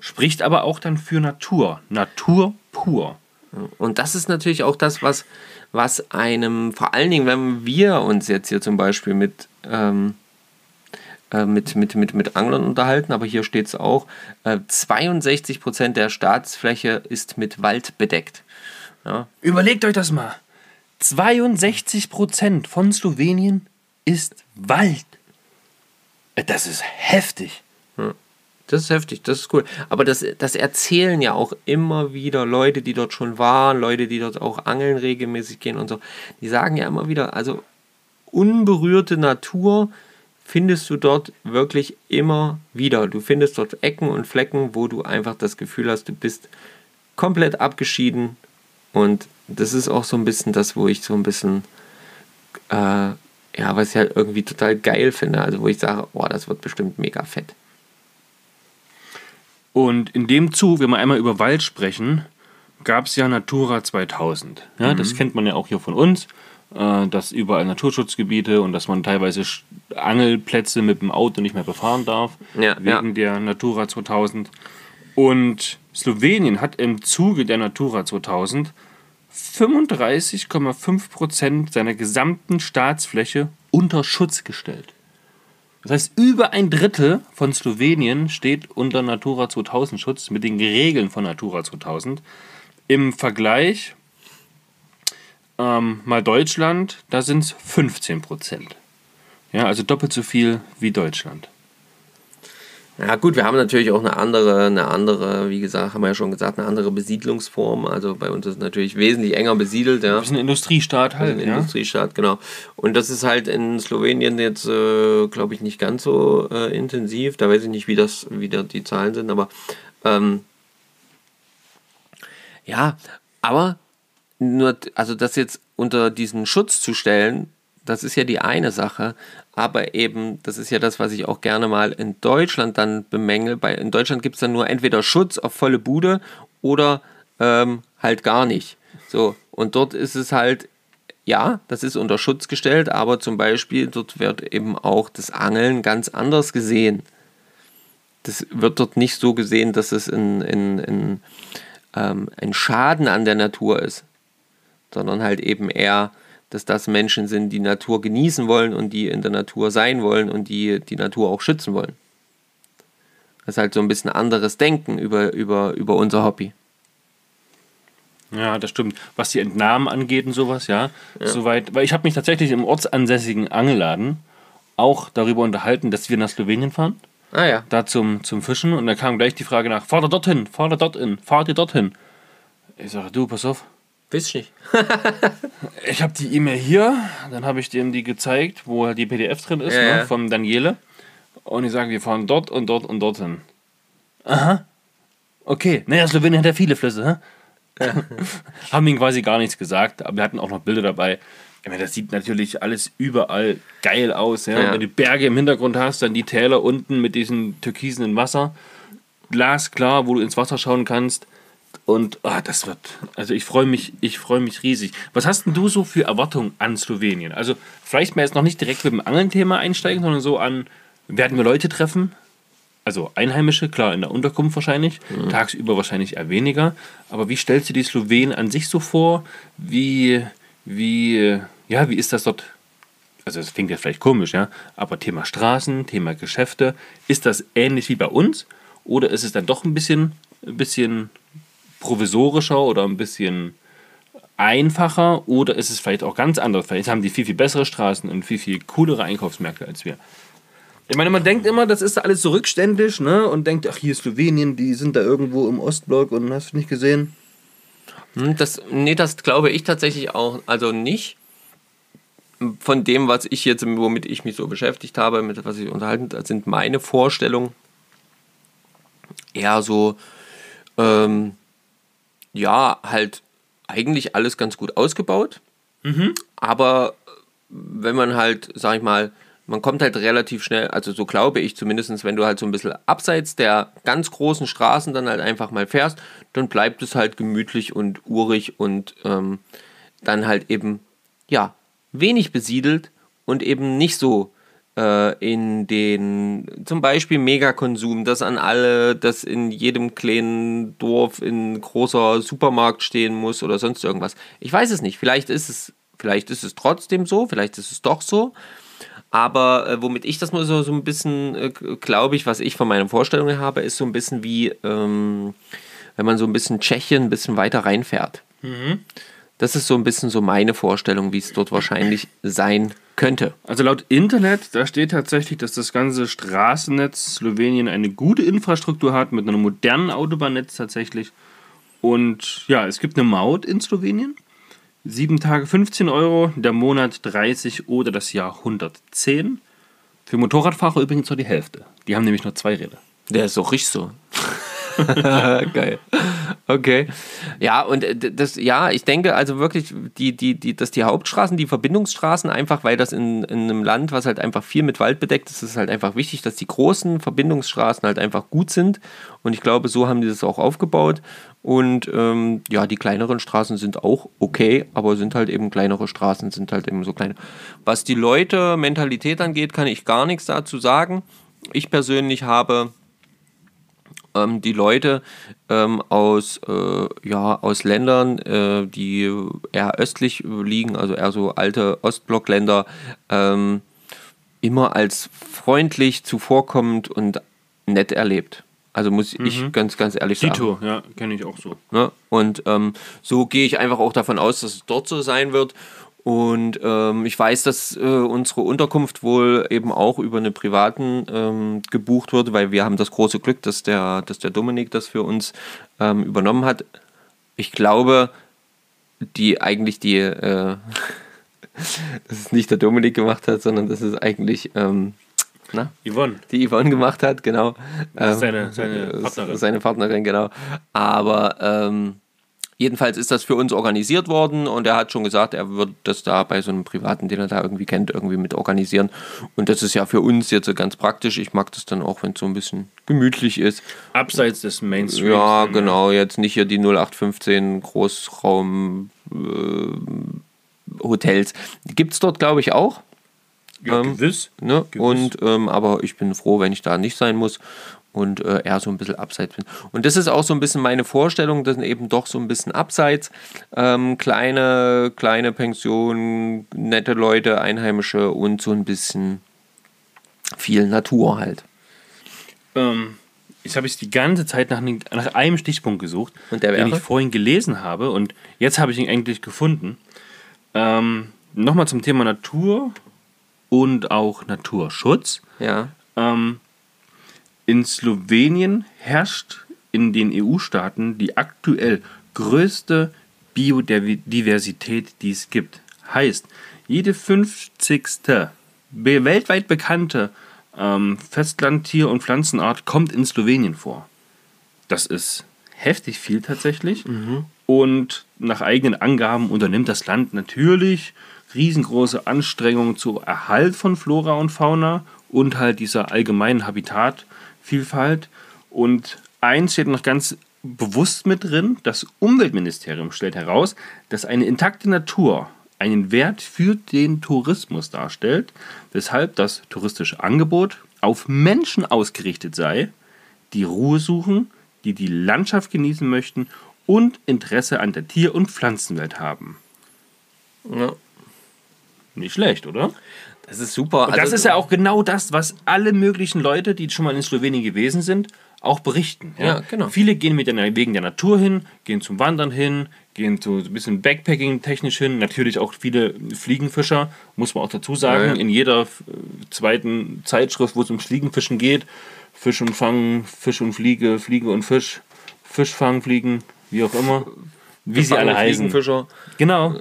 Spricht aber auch dann für Natur. Natur pur. Und das ist natürlich auch das, was, was einem, vor allen Dingen, wenn wir uns jetzt hier zum Beispiel mit, ähm, äh, mit, mit, mit, mit Anglern unterhalten, aber hier steht es auch, äh, 62% der Staatsfläche ist mit Wald bedeckt. Ja, Überlegt euch das mal. 62% von Slowenien ist Wald. Das ist heftig. das ist heftig, das ist cool. Aber das, das erzählen ja auch immer wieder Leute, die dort schon waren, Leute, die dort auch angeln regelmäßig gehen und so. Die sagen ja immer wieder, also unberührte Natur findest du dort wirklich immer wieder. Du findest dort Ecken und Flecken, wo du einfach das Gefühl hast, du bist komplett abgeschieden. Und das ist auch so ein bisschen das, wo ich so ein bisschen, äh, ja, was ich halt irgendwie total geil finde. Also wo ich sage, boah, das wird bestimmt mega fett. Und in dem Zug, wenn wir einmal über Wald sprechen, gab es ja Natura 2000. Ja, Das kennt man ja auch hier von uns, äh, dass überall Naturschutzgebiete und dass man teilweise Angelplätze mit dem Auto nicht mehr befahren darf, Ja, wegen der Natura 2000. Und Slowenien hat im Zuge der Natura 2000 35,5 Prozent seiner gesamten Staatsfläche unter Schutz gestellt. Das heißt, über ein Drittel von Slowenien steht unter Natura 2000 Schutz mit den Regeln von Natura 2000. Im Vergleich ähm, mal Deutschland, da sind es 15 Prozent. Ja, also doppelt so viel wie Deutschland. Ja gut, wir haben natürlich auch eine andere, eine andere, wie gesagt, haben wir ja schon gesagt, eine andere Besiedlungsform. Also bei uns ist es natürlich wesentlich enger besiedelt, ja. Das ist ein Industriestaat halt. Ein Ja? Industriestaat, genau. Und das ist halt in Slowenien jetzt, äh, glaube ich, nicht ganz so äh, intensiv. Da weiß ich nicht, wie das, wie da die Zahlen sind, aber ähm, ja, aber nur, also das jetzt unter diesen Schutz zu stellen, das ist ja die eine Sache, aber eben, das ist ja das, was ich auch gerne mal in Deutschland dann bemängel. Bei, in Deutschland gibt es dann nur entweder Schutz auf volle Bude oder ähm, halt gar nicht. So, und dort ist es halt, ja, das ist unter Schutz gestellt, aber zum Beispiel dort wird eben auch das Angeln ganz anders gesehen. Das wird dort nicht so gesehen, dass es ein, ein, ein, ähm, ein Schaden an der Natur ist, sondern halt eben eher, dass das Menschen sind, die Natur genießen wollen und die in der Natur sein wollen und die die Natur auch schützen wollen. Das ist halt so ein bisschen anderes Denken über, über, über unser Hobby. Ja, das stimmt. Was die Entnahmen angeht und sowas, ja. Soweit, weil ich habe mich tatsächlich im ortsansässigen Angelladen auch darüber unterhalten, dass wir nach Slowenien fahren, Ah ja. da zum, zum Fischen. Und da kam gleich die Frage nach, fahrt ihr dorthin, fahrt ihr dorthin, fahrt ihr dorthin. Ich sage, du, pass auf, Weiß ich nicht. ich habe die E-Mail hier, dann habe ich dem die gezeigt, wo halt die PDF drin ist, Ja, ne, ja. vom Daniele. Und ich sage, wir fahren dort und dort und dorthin. Aha. Okay. Naja, Slowenien hat ja viele Flüsse, hä? Haben ihm quasi gar nichts gesagt, aber wir hatten auch noch Bilder dabei. Ich meine, das sieht natürlich alles überall geil aus. Ja? Ja. Wenn du die Berge im Hintergrund hast, dann die Täler unten mit diesem türkisenen Wasser. Glasklar, wo du ins Wasser schauen kannst. Und ah, das wird, also ich freue mich, ich freue mich riesig. Was hast denn du so für Erwartungen an Slowenien? Also vielleicht mal jetzt noch nicht direkt mit dem Angeln-Thema einsteigen, sondern so an, werden wir Leute treffen? Also Einheimische, klar, in der Unterkunft wahrscheinlich, tagsüber wahrscheinlich eher weniger. Aber wie stellst du die Slowenen an sich so vor? Wie, wie, ja, wie ist das dort? Also es klingt jetzt vielleicht komisch, ja, aber Thema Straßen, Thema Geschäfte, ist das ähnlich wie bei uns? Oder ist es dann doch ein bisschen, ein bisschen provisorischer oder ein bisschen einfacher? Oder ist es vielleicht auch ganz anders? Vielleicht haben die viel, viel bessere Straßen und viel, viel coolere Einkaufsmärkte als wir. Ich meine, man denkt immer, das ist alles so rückständig, ne? Und denkt, ach, hier ist Slowenien, die sind da irgendwo im Ostblock und hast du nicht gesehen? Hm, Das, nee, das glaube ich tatsächlich auch, also nicht. Von dem, was ich jetzt, womit ich mich so beschäftigt habe, mit was ich unterhalten, sind meine Vorstellungen eher so, ähm, ja, halt eigentlich alles ganz gut ausgebaut. Aber wenn man halt, sag ich mal, man kommt halt relativ schnell, also so glaube ich zumindest, wenn du halt so ein bisschen abseits der ganz großen Straßen dann halt einfach mal fährst, dann bleibt es halt gemütlich und urig und ähm, dann halt eben, ja, wenig besiedelt und eben nicht so äh, in den, zum Beispiel Megakonsum, dass an alle, dass in jedem kleinen Dorf ein großer Supermarkt stehen muss oder sonst irgendwas. Ich weiß es nicht. Vielleicht ist es, vielleicht ist es trotzdem so, vielleicht ist es doch so. Aber äh, womit ich das mal so, so ein bisschen, äh, glaube ich, was ich von meinen Vorstellungen habe, ist so ein bisschen wie, ähm, wenn man so ein bisschen Tschechien ein bisschen weiter reinfährt. Das ist so ein bisschen so meine Vorstellung, wie es dort wahrscheinlich sein könnte. Also laut Internet, da steht tatsächlich, dass das ganze Straßennetz Slowenien eine gute Infrastruktur hat, mit einem modernen Autobahnnetz tatsächlich. Und ja, es gibt eine Maut in Slowenien. Sieben Tage 15 Euro, der Monat 30 oder das Jahr 110. Für Motorradfahrer übrigens nur die Hälfte. Die haben nämlich nur zwei Räder. Der ist auch richtig so. Geil. Okay. Ja, und äh, das, ja, ich denke also wirklich, die, die, die, dass die Hauptstraßen, die Verbindungsstraßen, einfach, weil das in, in einem Land, was halt einfach viel mit Wald bedeckt ist, ist halt einfach wichtig, dass die großen Verbindungsstraßen halt einfach gut sind. Und ich glaube, so haben die das auch aufgebaut. Und ähm, ja, die kleineren Straßen sind auch okay, aber sind halt eben kleinere Straßen, sind halt eben so kleine. Was die Leute Mentalität angeht, kann ich gar nichts dazu sagen. Ich persönlich habe ähm, die Leute ähm, aus, äh, ja, aus Ländern, äh, die eher östlich liegen, also eher so alte Ostblockländer, ähm, immer als freundlich, zuvorkommend und nett erlebt. Also muss ich ganz, ganz ehrlich sagen. Tito, ja, kenne ich auch so. Ne? Und ähm, so gehe ich einfach auch davon aus, dass es dort so sein wird. Und ähm, ich weiß, dass äh, unsere Unterkunft wohl eben auch über eine privaten ähm, gebucht wird, weil wir haben das große Glück, dass der, dass der Dominik das für uns ähm, übernommen hat. Ich glaube, die eigentlich die, äh, dass es nicht der Dominik gemacht hat, sondern dass es eigentlich ähm, na, Yvonne. die Yvonne gemacht hat, genau. Das ist Ähm, seine- seine äh, Partnerin. Seine Partnerin, genau. Aber ähm, Jedenfalls ist das für uns organisiert worden und er hat schon gesagt, er wird das da bei so einem Privaten, den er da irgendwie kennt, irgendwie mit organisieren. Und das ist ja für uns jetzt so ganz praktisch. Ich mag das dann auch, wenn es so ein bisschen gemütlich ist. Abseits des Mainstreams. Ja, dann, genau. Jetzt nicht hier die 0815 Großraum äh, Hotels. Gibt es dort, glaube ich, auch. Ja, Ähm, gewiss. Ne? Gewiss. Und ähm, aber ich bin froh, wenn ich da nicht sein muss und äh, eher so ein bisschen abseits bin. Und das ist auch so ein bisschen meine Vorstellung, dass eben doch so ein bisschen abseits ähm, kleine kleine Pensionen, nette Leute, Einheimische und so ein bisschen viel Natur halt. Ähm, jetzt habe ich die ganze Zeit nach, einem- nach einem Stichpunkt gesucht, Und der den ich vorhin gelesen habe und jetzt habe ich ihn endlich gefunden. Ähm, Nochmal zum Thema Natur und auch Naturschutz. Ja. Ähm, in Slowenien herrscht in den EU-Staaten die aktuell größte Biodiversität, die es gibt. Heißt, jede 50. be- weltweit bekannte ähm, Festlandtier- und Pflanzenart kommt in Slowenien vor. Das ist heftig viel tatsächlich. Und nach eigenen Angaben unternimmt das Land natürlich riesengroße Anstrengungen zur Erhalt von Flora und Fauna und halt dieser allgemeinen Habitatvielfalt. Und eins steht noch ganz bewusst mit drin, das Umweltministerium stellt heraus, dass eine intakte Natur einen Wert für den Tourismus darstellt, weshalb das touristische Angebot auf Menschen ausgerichtet sei, die Ruhe suchen, die die Landschaft genießen möchten und Interesse an der Tier- und Pflanzenwelt haben. ja. Nicht schlecht, oder? Das ist super. Und das ist ja auch genau das, was alle möglichen Leute, die schon mal in Slowenien gewesen sind, auch berichten. Ja, genau. Viele gehen mit der, wegen der Natur hin, gehen zum Wandern hin, gehen so ein bisschen Backpacking technisch hin. Natürlich auch viele Fliegenfischer, muss man auch dazu sagen. Ja, ja. In jeder äh, zweiten Zeitschrift, wo es um Fliegenfischen geht, Fisch und Fangen, Fisch und Fliege, Fliege und Fisch, Fisch fangen, Fliegen, wie auch immer. Wie sie alle heißen. Fliegenfischer. Genau,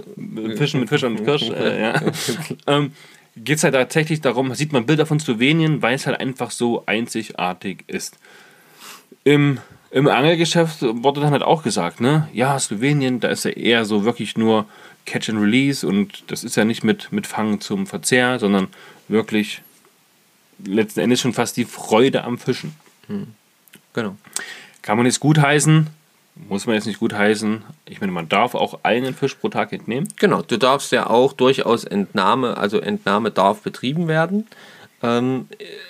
Fischen mit Fisch und Kirsch. Äh, ja. ähm, Geht es halt tatsächlich darum, sieht man Bilder von Slowenien, weil es halt einfach so einzigartig ist. Im, Im Angelgeschäft wurde dann halt auch gesagt, ne, ja, Slowenien, da ist ja eher so wirklich nur Catch and Release und das ist ja nicht mit, mit Fangen zum Verzehr, sondern wirklich letzten Endes schon fast die Freude am Fischen. Genau. Kann man jetzt gut heißen, muss man jetzt nicht gut heißen. Ich meine, man darf auch einen Fisch pro Tag entnehmen. Genau, du darfst ja auch durchaus Entnahme, also Entnahme darf betrieben werden. Ähm,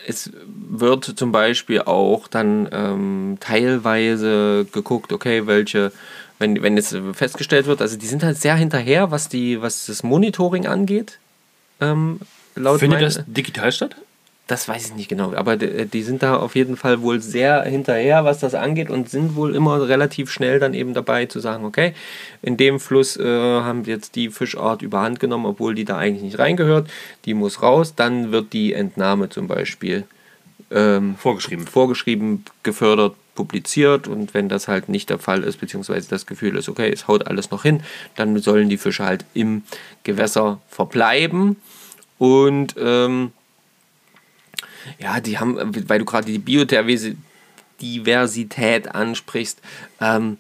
es wird zum Beispiel auch dann ähm, teilweise geguckt, okay, welche, wenn, wenn jetzt festgestellt wird, also die sind halt sehr hinterher, was, die, was das Monitoring angeht. Ähm, Findet mein- das digital statt? Das weiß ich nicht genau, aber die, die sind da auf jeden Fall wohl sehr hinterher, was das angeht und sind wohl immer relativ schnell dann eben dabei zu sagen, okay, in dem Fluss äh, haben wir jetzt die Fischart überhand genommen, obwohl die da eigentlich nicht reingehört, die muss raus, dann wird die Entnahme zum Beispiel ähm, Vorgeschrieben. vorgeschrieben, gefördert, publiziert. Und wenn das halt nicht der Fall ist, beziehungsweise das Gefühl ist, okay, es haut alles noch hin, dann sollen die Fische halt im Gewässer verbleiben. Und ähm, ja, die haben, weil du gerade die Biodiversität Diversität ansprichst, ähm,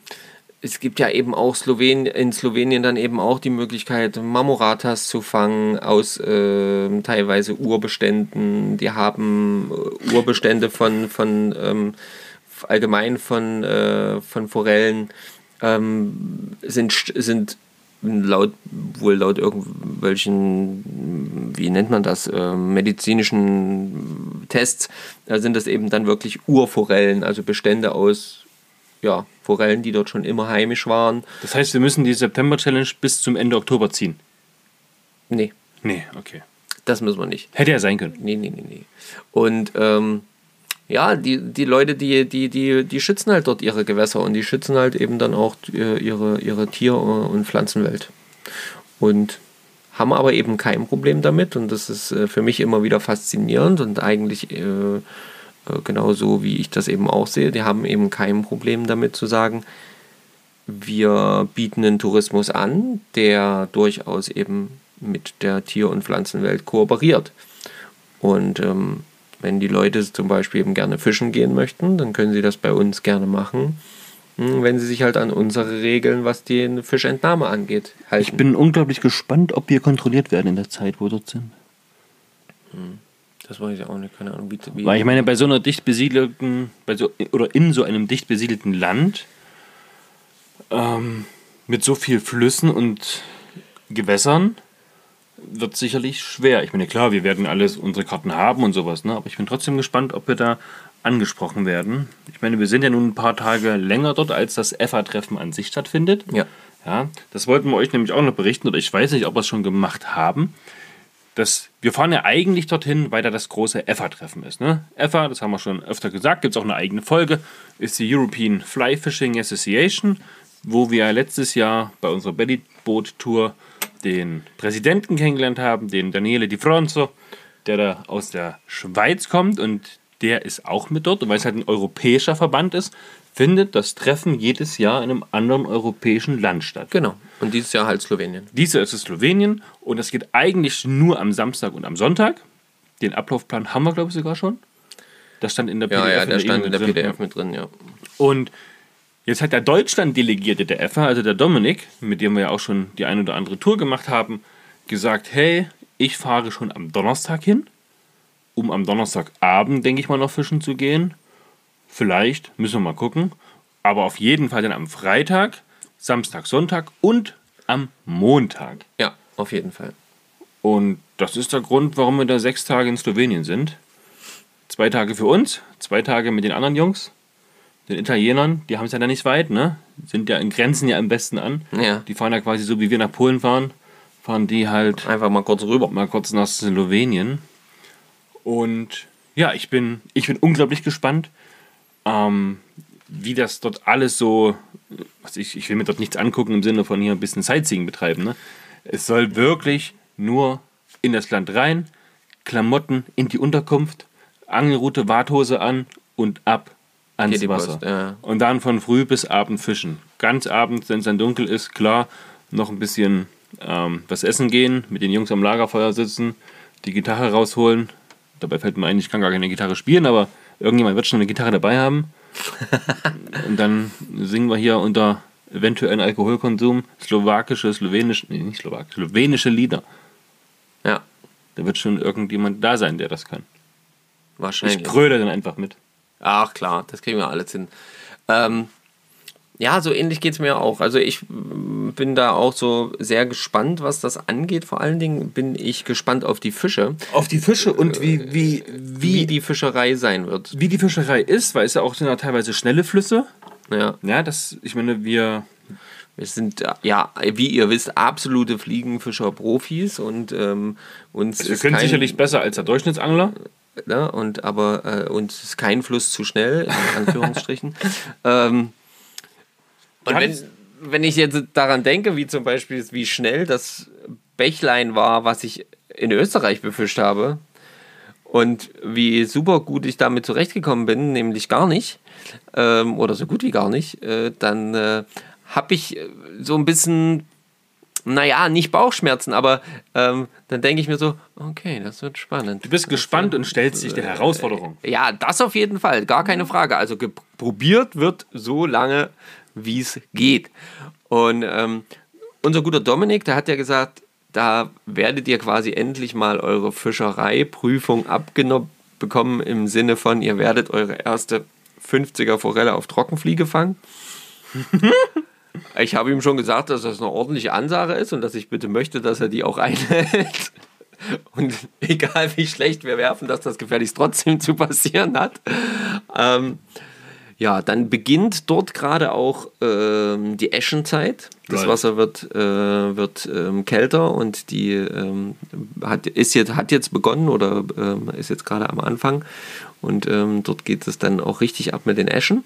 es gibt ja eben auch Slowen in Slowenien dann eben auch die Möglichkeit, Marmoratas zu fangen aus ähm, teilweise Urbeständen. Die haben äh, Urbestände von, von ähm, allgemein von, äh, von Forellen ähm, sind, sind laut wohl laut irgendwelchen, wie nennt man das, äh, medizinischen Tests, da sind das eben dann wirklich Urforellen, also Bestände aus ja, Forellen, die dort schon immer heimisch waren. Das heißt, wir müssen die September-Challenge bis zum Ende Oktober ziehen. Nee, Nee, okay. das müssen wir nicht. Hätte ja sein können. Nee, nee, nee, nee. Und ähm, ja, die, die Leute, die, die, die, die schützen halt dort ihre Gewässer und die schützen halt eben dann auch äh, ihre, ihre Tier- und Pflanzenwelt. Und haben aber eben kein Problem damit und das ist äh, für mich immer wieder faszinierend und eigentlich äh, äh, genauso wie ich das eben auch sehe, die haben eben kein Problem damit zu sagen, wir bieten einen Tourismus an, der durchaus eben mit der Tier- und Pflanzenwelt kooperiert. Und ähm, wenn die Leute zum Beispiel eben gerne fischen gehen möchten, dann können sie das bei uns gerne machen. Hm, Wenn sie sich halt an unsere Regeln, was die Fischentnahme angeht, halten. Ich bin unglaublich gespannt, ob wir kontrolliert werden in der Zeit, wo wir dort sind. das weiß ich auch nicht, keine Ahnung. Wie, wie Weil ich meine, bei so einer dicht besiedelten, bei so, oder in so einem dicht besiedelten Land, ähm, mit so viel Flüssen und Gewässern, wird sicherlich schwer. Ich meine, klar, wir werden alles unsere Karten haben und sowas, ne? aber ich bin trotzdem gespannt, ob wir da angesprochen werden. Ich meine, wir sind ja nun ein paar Tage länger dort, als das EFA-Treffen an sich stattfindet. Ja. Ja, das wollten wir euch nämlich auch noch berichten, oder ich weiß nicht, ob wir es schon gemacht haben. Das, wir fahren ja eigentlich dorthin, weil da das große EFA-Treffen ist. Ne? EFA, das haben wir schon öfter gesagt, gibt es auch eine eigene Folge, ist die European Fly Fishing Association, wo wir letztes Jahr bei unserer Bellyboot-Tour den Präsidenten kennengelernt haben, den Daniele Di Fronzo, der da aus der Schweiz kommt und der ist auch mit dort. Und weil es halt ein europäischer Verband ist, findet das Treffen jedes Jahr in einem anderen europäischen Land statt. Genau. Und dieses Jahr halt Slowenien. Diese ist es Slowenien und das geht eigentlich nur am Samstag und am Sonntag. Den Ablaufplan haben wir, glaube ich, sogar schon. Das stand in der Ja, ja, in der stand in der PDF mit drin, ja. Und jetzt hat der Deutschland-Delegierte der EFA, also der Dominik, mit dem wir ja auch schon die eine oder andere Tour gemacht haben, gesagt, hey, ich fahre schon am Donnerstag hin, um am Donnerstagabend, denke ich mal, noch fischen zu gehen. Vielleicht, müssen wir mal gucken. Aber auf jeden Fall dann am Freitag, Samstag, Sonntag und am Montag. Ja, auf jeden Fall. Und das ist der Grund, warum wir da sechs Tage in Slowenien sind. Zwei Tage für uns, zwei Tage mit den anderen Jungs. Den Italienern, die haben es ja da nicht weit, ne? Sind ja in Grenzen ja am besten an. Ja. Die fahren ja quasi so, wie wir nach Polen fahren, fahren die halt Einfach mal kurz rüber. mal kurz nach Slowenien. Und ja, ich bin, ich bin unglaublich gespannt, ähm, wie das dort alles so. Was ich, ich will mir dort nichts angucken im Sinne von hier ein bisschen Sightseeing betreiben. Ne? Es soll wirklich nur in das Land rein, Klamotten in die Unterkunft, Angelrute, Warthose an und ab ans Geht die Wasser. Post, ja. Und dann von früh bis abend fischen. Ganz abends, wenn es dann dunkel ist, klar, noch ein bisschen ähm, was essen gehen, mit den Jungs am Lagerfeuer sitzen, die Gitarre rausholen. Dabei fällt mir ein, ich kann gar keine Gitarre spielen, aber irgendjemand wird schon eine Gitarre dabei haben. Und dann singen wir hier unter eventuellen Alkoholkonsum slowakische, slowenische, nee, nicht slowakische, slowenische Lieder. Ja, Da wird schon irgendjemand da sein, der das kann. Ich wahrscheinlich. gröle dann einfach mit. Ach klar, das kriegen wir alles hin. Ähm, ja, so ähnlich geht es mir auch. Also ich mm, bin da auch so sehr gespannt, was das angeht. Vor allen Dingen bin ich gespannt auf die Fische, Auf die Fische und wie, wie, wie die Fischerei sein wird. wie die Fischerei ist, weil es ja auch sind ja teilweise schnelle Flüsse. Ja, Ja, das, ich meine, wir. wir sind, ja, wie ihr wisst, absolute Fliegenfischer-Profis und ähm, uns Wir ist können kein, sicherlich besser als der Durchschnittsangler. Ne, und aber äh, uns ist kein Fluss zu schnell, in Anführungsstrichen. ähm, und wenn, wenn ich jetzt daran denke, wie zum Beispiel, wie schnell das Bächlein war, was ich in Österreich befischt habe, und wie super gut ich damit zurechtgekommen bin, nämlich gar nicht, ähm, oder so gut wie gar nicht, äh, dann äh, habe ich äh, so ein bisschen, naja, nicht Bauchschmerzen, aber ähm, dann denke ich mir so, okay, das wird spannend. Du bist gespannt und stellst dich der Herausforderung. Ja, das auf jeden Fall, gar keine Frage. Also probiert wird so lange, wie es geht. Und ähm, unser guter Dominik, der hat ja gesagt, da werdet ihr quasi endlich mal eure Fischereiprüfung abgenommen bekommen im Sinne von, ihr werdet eure erste 50er Forelle auf Trockenfliege fangen. ich habe ihm schon gesagt, dass das eine ordentliche Ansage ist und dass ich bitte möchte, dass er die auch einhält. Und egal wie schlecht wir werfen, dass das gefährlich trotzdem zu passieren hat. Ähm, ja, dann beginnt dort gerade auch ähm, die Eschenzeit. Das. Wasser wird, äh, wird ähm, kälter und die ähm, hat, ist jetzt, hat jetzt begonnen oder ähm, ist jetzt gerade am Anfang. Und ähm, dort geht es dann auch richtig ab mit den Eschen.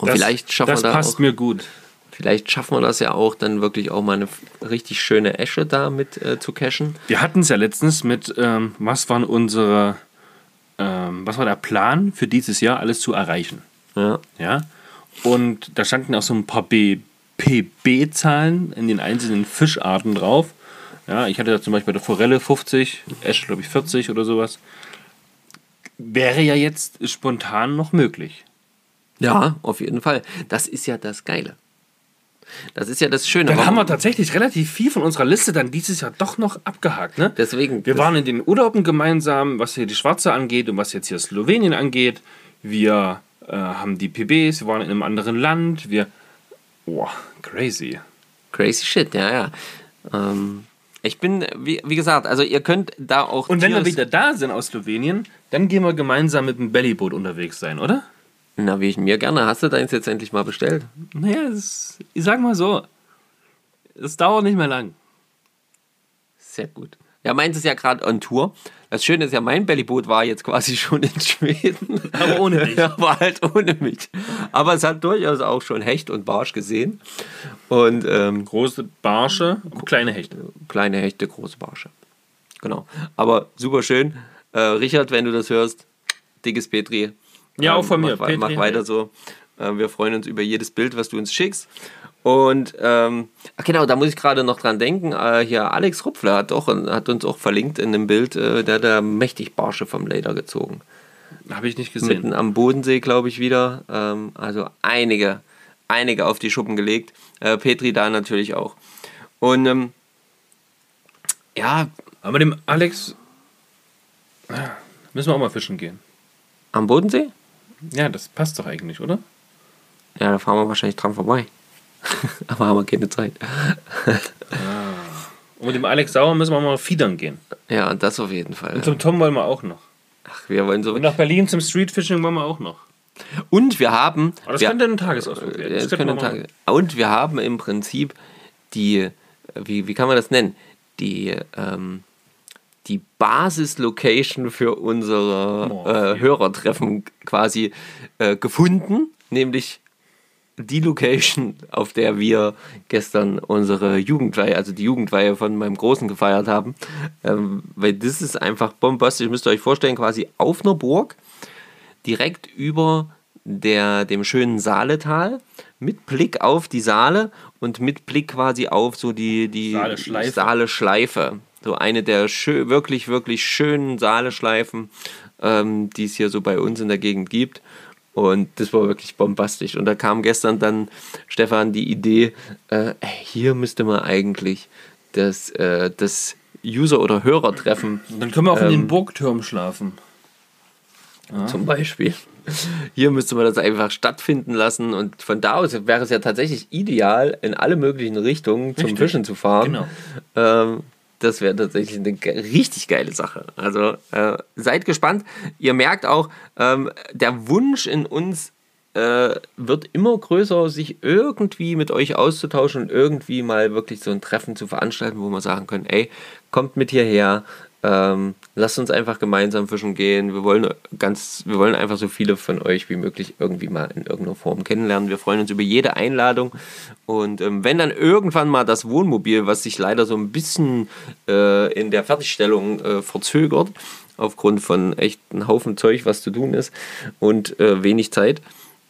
Und vielleicht schaffen das wir da passt auch, mir gut. vielleicht schaffen wir das ja auch, dann wirklich auch mal eine richtig schöne Esche da mit äh, zu cashen. Wir hatten es ja letztens mit, ähm, was waren unsere, ähm, was war der Plan für dieses Jahr, alles zu erreichen. Ja. Ja. Und da standen auch so ein paar PB-Zahlen in den einzelnen Fischarten drauf. Ja, ich hatte da zum Beispiel bei der Forelle 50, Esch glaube ich 40 oder sowas. Wäre ja jetzt spontan noch möglich. Ja, auf jeden Fall. Das ist ja das Geile. Das ist ja das Schöne. Dann haben wir tatsächlich relativ viel von unserer Liste dann dieses Jahr doch noch abgehakt. Ne? Deswegen. Wir waren in den Urlauben gemeinsam, was hier die Schwarze angeht und was jetzt hier Slowenien angeht. Wir äh, haben die PBs, wir waren in einem anderen Land. Wir. Boah, crazy. Crazy shit, ja, ja. Ähm, ich bin, wie, wie gesagt, also ihr könnt da auch. Und wenn wir wieder da sind aus Slowenien, dann gehen wir gemeinsam mit dem Bellyboot unterwegs sein, oder? Na, wie ich mir gerne. Hast du deins jetzt endlich mal bestellt? Naja, das, ich sag mal so, es dauert nicht mehr lang. Sehr gut. Ja, meins ist ja gerade on Tour. Das Schöne ist ja, mein Bellyboot war jetzt quasi schon in Schweden. Aber ohne dich. Aber halt ohne mich. Aber es hat durchaus auch schon Hecht und Barsch gesehen. Und ähm, Große Barsche, kleine Hechte. kleine Hechte, große Barsche. Genau. Aber super schön. Äh, Richard, wenn du das hörst, dickes Petri. Ja, auch von mir. Mach, Petri, mach weiter so. Äh, wir freuen uns über jedes Bild, was du uns schickst. Und ähm, ach genau, da muss ich gerade noch dran denken. Äh, hier Alex Rupfler hat, auch, hat uns auch verlinkt in dem Bild, äh, der hat da mächtig Barsche vom Leder gezogen. Habe ich nicht Mitten gesehen. am Bodensee, glaube ich, wieder. Ähm, also einige, einige auf die Schuppen gelegt. Äh, Petri da natürlich auch. Und ähm, ja, Aber dem Alex ah, müssen wir auch mal fischen gehen. am Bodensee? Ja, das passt doch eigentlich, oder? Ja, da fahren wir wahrscheinlich dran vorbei. Aber haben wir keine Zeit. Und mit dem Alex Sauer müssen wir mal fiedern gehen. Ja, das auf jeden Fall. Und zum Tom wollen wir auch noch. Ach, wir wollen so. Und nach Berlin zum Streetfishing wollen wir auch noch. Und wir haben. Aber das wir, könnte ein Tagesausflug werden. Das das könnte ein Tag- Und wir haben im Prinzip die, wie, wie kann man das nennen? Die, ähm, die Basis-Location für unsere Oh, äh, Hörertreffen quasi äh, gefunden, nämlich die Location, auf der wir gestern unsere Jugendweihe, also die Jugendweihe von meinem Großen gefeiert haben. Ähm, weil das ist einfach bombastisch. Müsst ihr euch vorstellen, quasi auf einer Burg, direkt über der, dem schönen Saaletal, mit Blick auf die Saale und mit Blick quasi auf so die, die Saale-Schleife. Saale-Schleife. So eine der schö wirklich, wirklich schönen Saale-Schleifen, ähm, die es hier so bei uns in der Gegend gibt. Und das war wirklich bombastisch. Und da kam gestern dann Stefan die Idee, äh, hier müsste man eigentlich das, äh, das User- oder Hörertreffen Dann können wir auch in Ähm, den Burgturm schlafen. zum Beispiel. Hier müsste man das einfach stattfinden lassen und von da aus wäre es ja tatsächlich ideal, in alle möglichen Richtungen zum Richtig. Fischen zu fahren. Genau. Ähm, das wäre tatsächlich eine richtig geile Sache. Also äh, seid gespannt. Ihr merkt auch, ähm, der Wunsch in uns äh, wird immer größer, sich irgendwie mit euch auszutauschen und irgendwie mal wirklich so ein Treffen zu veranstalten, wo wir sagen können, ey, kommt mit hierher, ähm, lasst uns einfach gemeinsam fischen gehen. Wir wollen ganz, wir wollen einfach so viele von euch wie möglich irgendwie mal in irgendeiner Form kennenlernen. Wir freuen uns über jede Einladung. Und ähm, wenn dann irgendwann mal das Wohnmobil, was sich leider so ein bisschen äh, in der Fertigstellung äh, verzögert, aufgrund von echt einem Haufen Zeug, was zu tun ist und äh, wenig Zeit,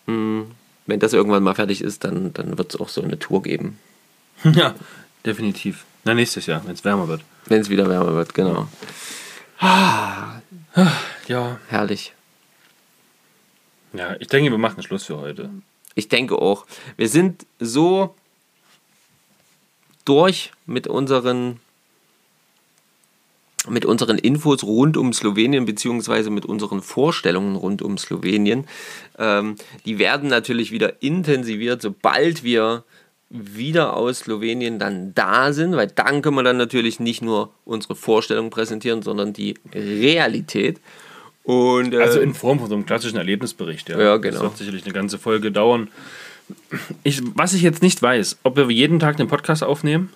mh, wenn das irgendwann mal fertig ist, dann, dann wird es auch so eine Tour geben. Ja, definitiv. Na, nächstes Jahr, wenn es wärmer wird. Wenn es wieder wärmer wird, genau. Ja. Herrlich. Ja, ich denke, wir machen Schluss für heute. Ich denke auch. Wir sind so durch mit unseren mit unseren Infos rund um Slowenien beziehungsweise mit unseren Vorstellungen rund um Slowenien. Ähm, die werden natürlich wieder intensiviert, sobald wir wieder aus Slowenien dann da sind, weil dann können wir dann natürlich nicht nur unsere Vorstellung präsentieren, sondern die Realität. Und, äh, Also in Form von so einem klassischen Erlebnisbericht, ja. Ja, genau. Das wird sicherlich eine ganze Folge dauern. Ich, was ich jetzt nicht weiß, ob wir jeden Tag den Podcast aufnehmen,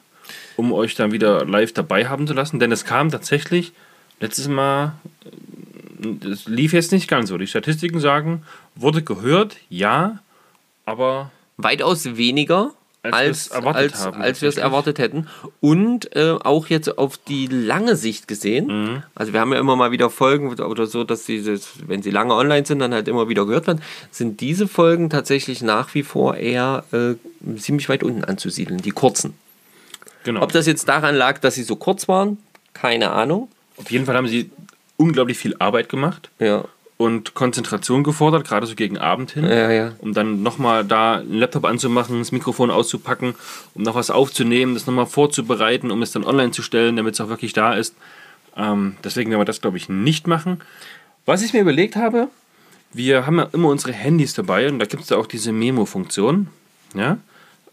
um euch dann wieder live dabei haben zu lassen, denn es kam tatsächlich letztes Mal, äh, es lief jetzt nicht ganz so. Die Statistiken sagen, wurde gehört, ja, aber weitaus weniger Als als, als, als wir es erwartet hätten. Und äh, auch jetzt auf die lange Sicht gesehen. Mhm. Also wir haben ja immer mal wieder Folgen oder so, dass diese, wenn sie lange online sind, dann halt immer wieder gehört werden, sind diese Folgen tatsächlich nach wie vor eher äh, ziemlich weit unten anzusiedeln, die kurzen. genau. Ob das jetzt daran lag, dass sie so kurz waren, keine Ahnung. Auf jeden Fall haben sie unglaublich viel Arbeit gemacht. Ja. Und Konzentration gefordert, gerade so gegen Abend hin. Ja, ja. Um dann nochmal da einen Laptop anzumachen, das Mikrofon auszupacken, um noch was aufzunehmen, das nochmal vorzubereiten, um es dann online zu stellen, damit es auch wirklich da ist. Ähm, deswegen werden wir das, glaube ich, nicht machen. Was ich mir überlegt habe, wir haben ja immer unsere Handys dabei und da gibt es ja auch diese Memo-Funktion. Ja?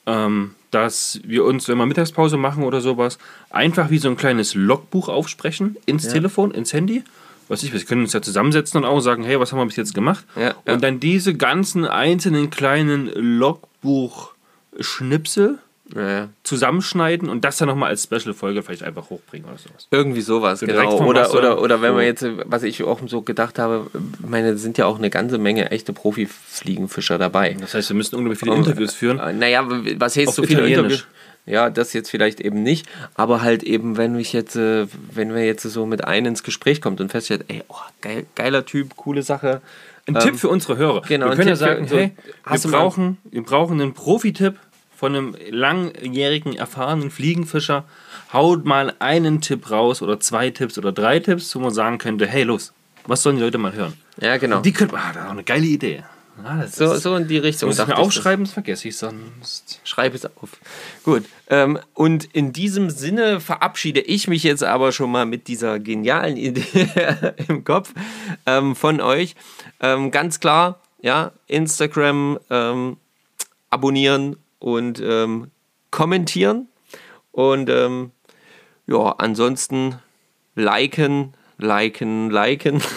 Ähm, dass wir uns, wenn wir Mittagspause machen oder sowas, einfach wie so ein kleines Logbuch aufsprechen ins Telefon, ins Handy. Was ich, wir können uns ja zusammensetzen und auch sagen, hey, was haben wir bis jetzt gemacht? Ja, ja. Und dann diese ganzen einzelnen kleinen Logbuch-Schnipsel Ja, zusammenschneiden und das dann nochmal als Special-Folge vielleicht einfach hochbringen oder sowas. Irgendwie sowas, direkt genau. Oder, oder, oder wenn So. wir jetzt, was ich auch so gedacht habe, meine, sind ja auch eine ganze Menge echte Profifliegenfischer dabei. Das heißt, wir müssen unglaublich viele Interviews führen. Äh, Naja, was heißt Auf so viele. Interviews? Ja, das jetzt vielleicht eben nicht, aber halt eben, wenn ich jetzt, äh, wenn wir jetzt so mit einem ins Gespräch kommt und feststellt, ey, oh, geil, geiler Typ, coole Sache. Ein Tipp für unsere Hörer. genau, wir können ja für sagen, so- hey, wir brauchen, wir brauchen einen Profi-Tipp von einem langjährigen, erfahrenen Fliegenfischer. Haut mal einen Tipp raus oder zwei Tipps oder drei Tipps, wo man sagen könnte, hey, los, was sollen die Leute mal hören? Ja, genau. Die könnten, ah, das ist auch eine geile Idee. Ah, so, so in die Richtung. muss ich mir aufschreiben, das vergesse ich sonst. Schreib es auf. Gut. Ähm, und in diesem Sinne verabschiede ich mich jetzt aber schon mal mit dieser genialen Idee im Kopf ähm, von euch. Ähm, ganz klar, ja, Instagram ähm, abonnieren und ähm, kommentieren. Und ähm, ja, ansonsten liken, liken, liken.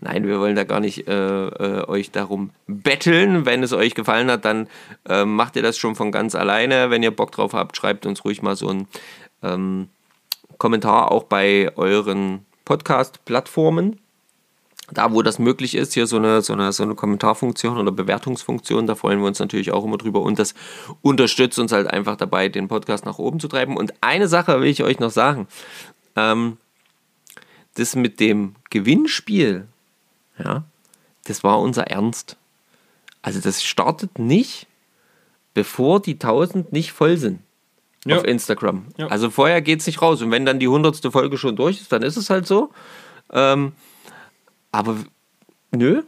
Nein, wir wollen da gar nicht äh, äh, euch darum betteln. Wenn es euch gefallen hat, dann äh, macht ihr das schon von ganz alleine. Wenn ihr Bock drauf habt, schreibt uns ruhig mal so einen ähm, Kommentar auch bei euren Podcast-Plattformen. Da, wo das möglich ist, hier so eine, so, eine, so eine Kommentarfunktion oder Bewertungsfunktion, da freuen wir uns natürlich auch immer drüber und das unterstützt uns halt einfach dabei, den Podcast nach oben zu treiben. Und eine Sache will ich euch noch sagen. Ähm, das mit dem Gewinnspiel, ja, das war unser Ernst. Also das startet nicht, bevor die 1000 nicht voll sind Ja. auf Instagram. Ja. Also vorher geht es nicht raus. Und wenn dann die 100. Folge schon durch ist, dann ist es halt so. Ähm, aber nö,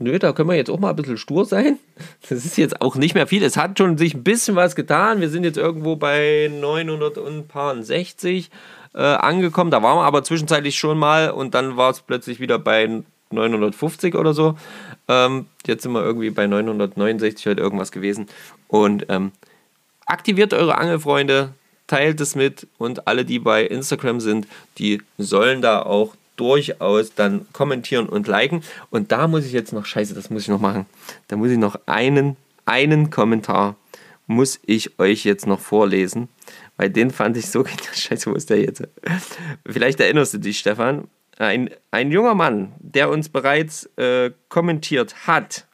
nö, da können wir jetzt auch mal ein bisschen stur sein. Das ist jetzt auch nicht mehr viel. Es hat schon sich ein bisschen was getan. Wir sind jetzt irgendwo bei 900 und ein paar 60 äh, angekommen. Da waren wir aber zwischenzeitlich schon mal und dann war es plötzlich wieder bei 950 oder so. Ähm, jetzt sind wir irgendwie bei 969 halt irgendwas gewesen. Und ähm, aktiviert eure Angelfreunde, teilt es mit und alle, die bei Instagram sind, die sollen da auch durchaus dann kommentieren und liken. Und da muss ich jetzt noch, scheiße, das muss ich noch machen. Da muss ich noch einen, einen Kommentar, muss ich euch jetzt noch vorlesen, weil den fand ich so. Scheiße, wo ist der jetzt? Vielleicht erinnerst du dich, Stefan. Ein, ein junger Mann, der uns bereits äh, kommentiert hat,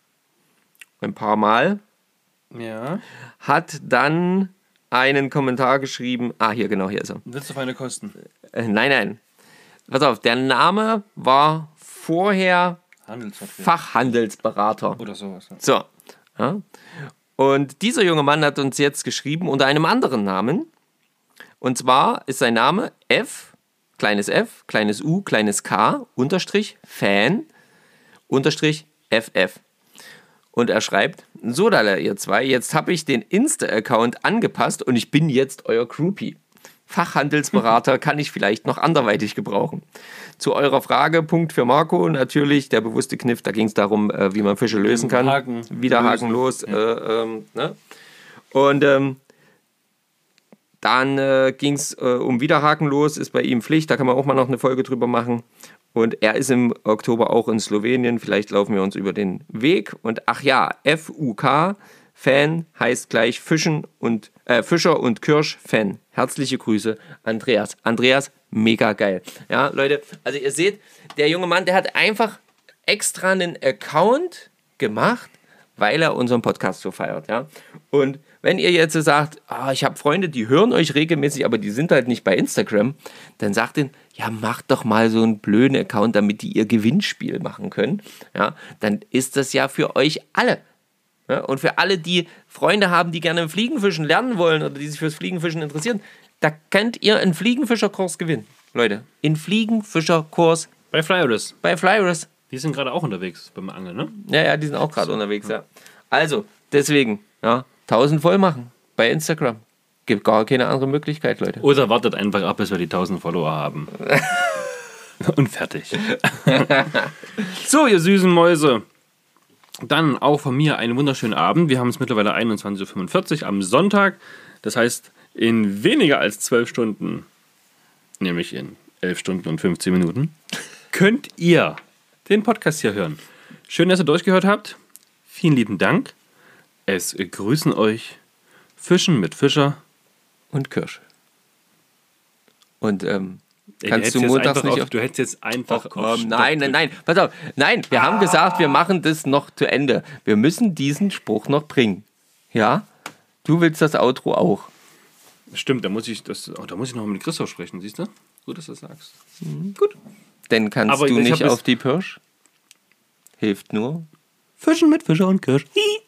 ein paar Mal, Ja. hat dann einen Kommentar geschrieben. Ah, hier, genau, hier ist er. Willst du meine Kosten? Äh, nein, nein. Pass auf, der Name war vorher. Fachhandelsberater. Oder sowas. Ja. So. Ja. Und dieser junge Mann hat uns jetzt geschrieben unter einem anderen Namen. Und zwar ist sein Name F, kleines f, kleines u, kleines k, unterstrich, Fan, unterstrich, ff. Und er schreibt, so da ihr zwei, jetzt habe ich den Insta-Account angepasst und ich bin jetzt euer Groupie. Fachhandelsberater kann ich vielleicht noch anderweitig gebrauchen. Zu eurer Frage, Punkt für Marco, natürlich der bewusste Kniff, da ging es darum, äh, wie man Fische lösen kann. Haken Wieder. Haken los. Äh, ähm, ne? Und ähm, dann äh, ging es äh, um Wiederhaken los, ist bei ihm Pflicht, da kann man auch mal noch eine Folge drüber machen. Und er ist im Oktober auch in Slowenien, vielleicht laufen wir uns über den Weg. Und ach ja, FUK, Fan heißt gleich Fischen und, äh, Fischer und Kirsch Fan. Herzliche Grüße, Andreas. Andreas, mega geil. Ja, Leute, also ihr seht, der junge Mann, der hat einfach extra einen Account gemacht, weil er unseren Podcast so feiert, ja. Und wenn ihr jetzt so sagt, ah, ich habe Freunde, die hören euch regelmäßig, aber die sind halt nicht bei Instagram, dann sagt ihnen, ja, macht doch mal so einen blöden Account, damit die ihr Gewinnspiel machen können, ja. Dann ist das ja für euch alle. Ja, und für alle, die Freunde haben, die gerne Fliegenfischen lernen wollen oder die sich fürs Fliegenfischen interessieren, da könnt ihr einen Fliegenfischerkurs gewinnen. Leute, einen Fliegenfischerkurs Bei Flyers. bei Flyers. Die sind gerade auch unterwegs beim Angeln, ne? Ja, ja, die sind auch gerade unterwegs, ja. Also, deswegen, ja, 1000 voll machen bei Instagram. Gibt gar keine andere Möglichkeit, Leute. Oder wartet einfach ab, bis wir die 1000 Follower haben. Und fertig. so, ihr süßen Mäuse. Dann auch von mir einen wunderschönen Abend. Wir haben es mittlerweile 21.45 Uhr am Sonntag. Das heißt, in weniger als 12 Stunden, nämlich in 11 Stunden und 15 Minuten, könnt ihr den Podcast hier hören. Schön, dass ihr durchgehört habt. Vielen lieben Dank. Es grüßen euch Fischen mit Fischer. Und Kirsch. Und ähm, kannst du montags nicht auf, auf Du hättest jetzt einfach. Auf nein, nein, nein. Pass auf. Nein, wir haben gesagt, wir machen das noch zu Ende. Wir müssen diesen Spruch noch bringen. Ja? Du willst das Outro auch. Stimmt, da muss ich das. Oh, da muss ich noch mit Christoph sprechen, siehst du? Gut, dass du das sagst. Denn kannst Aber du ich nicht auf die Pirsch? Hilft nur. Fischen mit Fischer und Kirsch. Hi.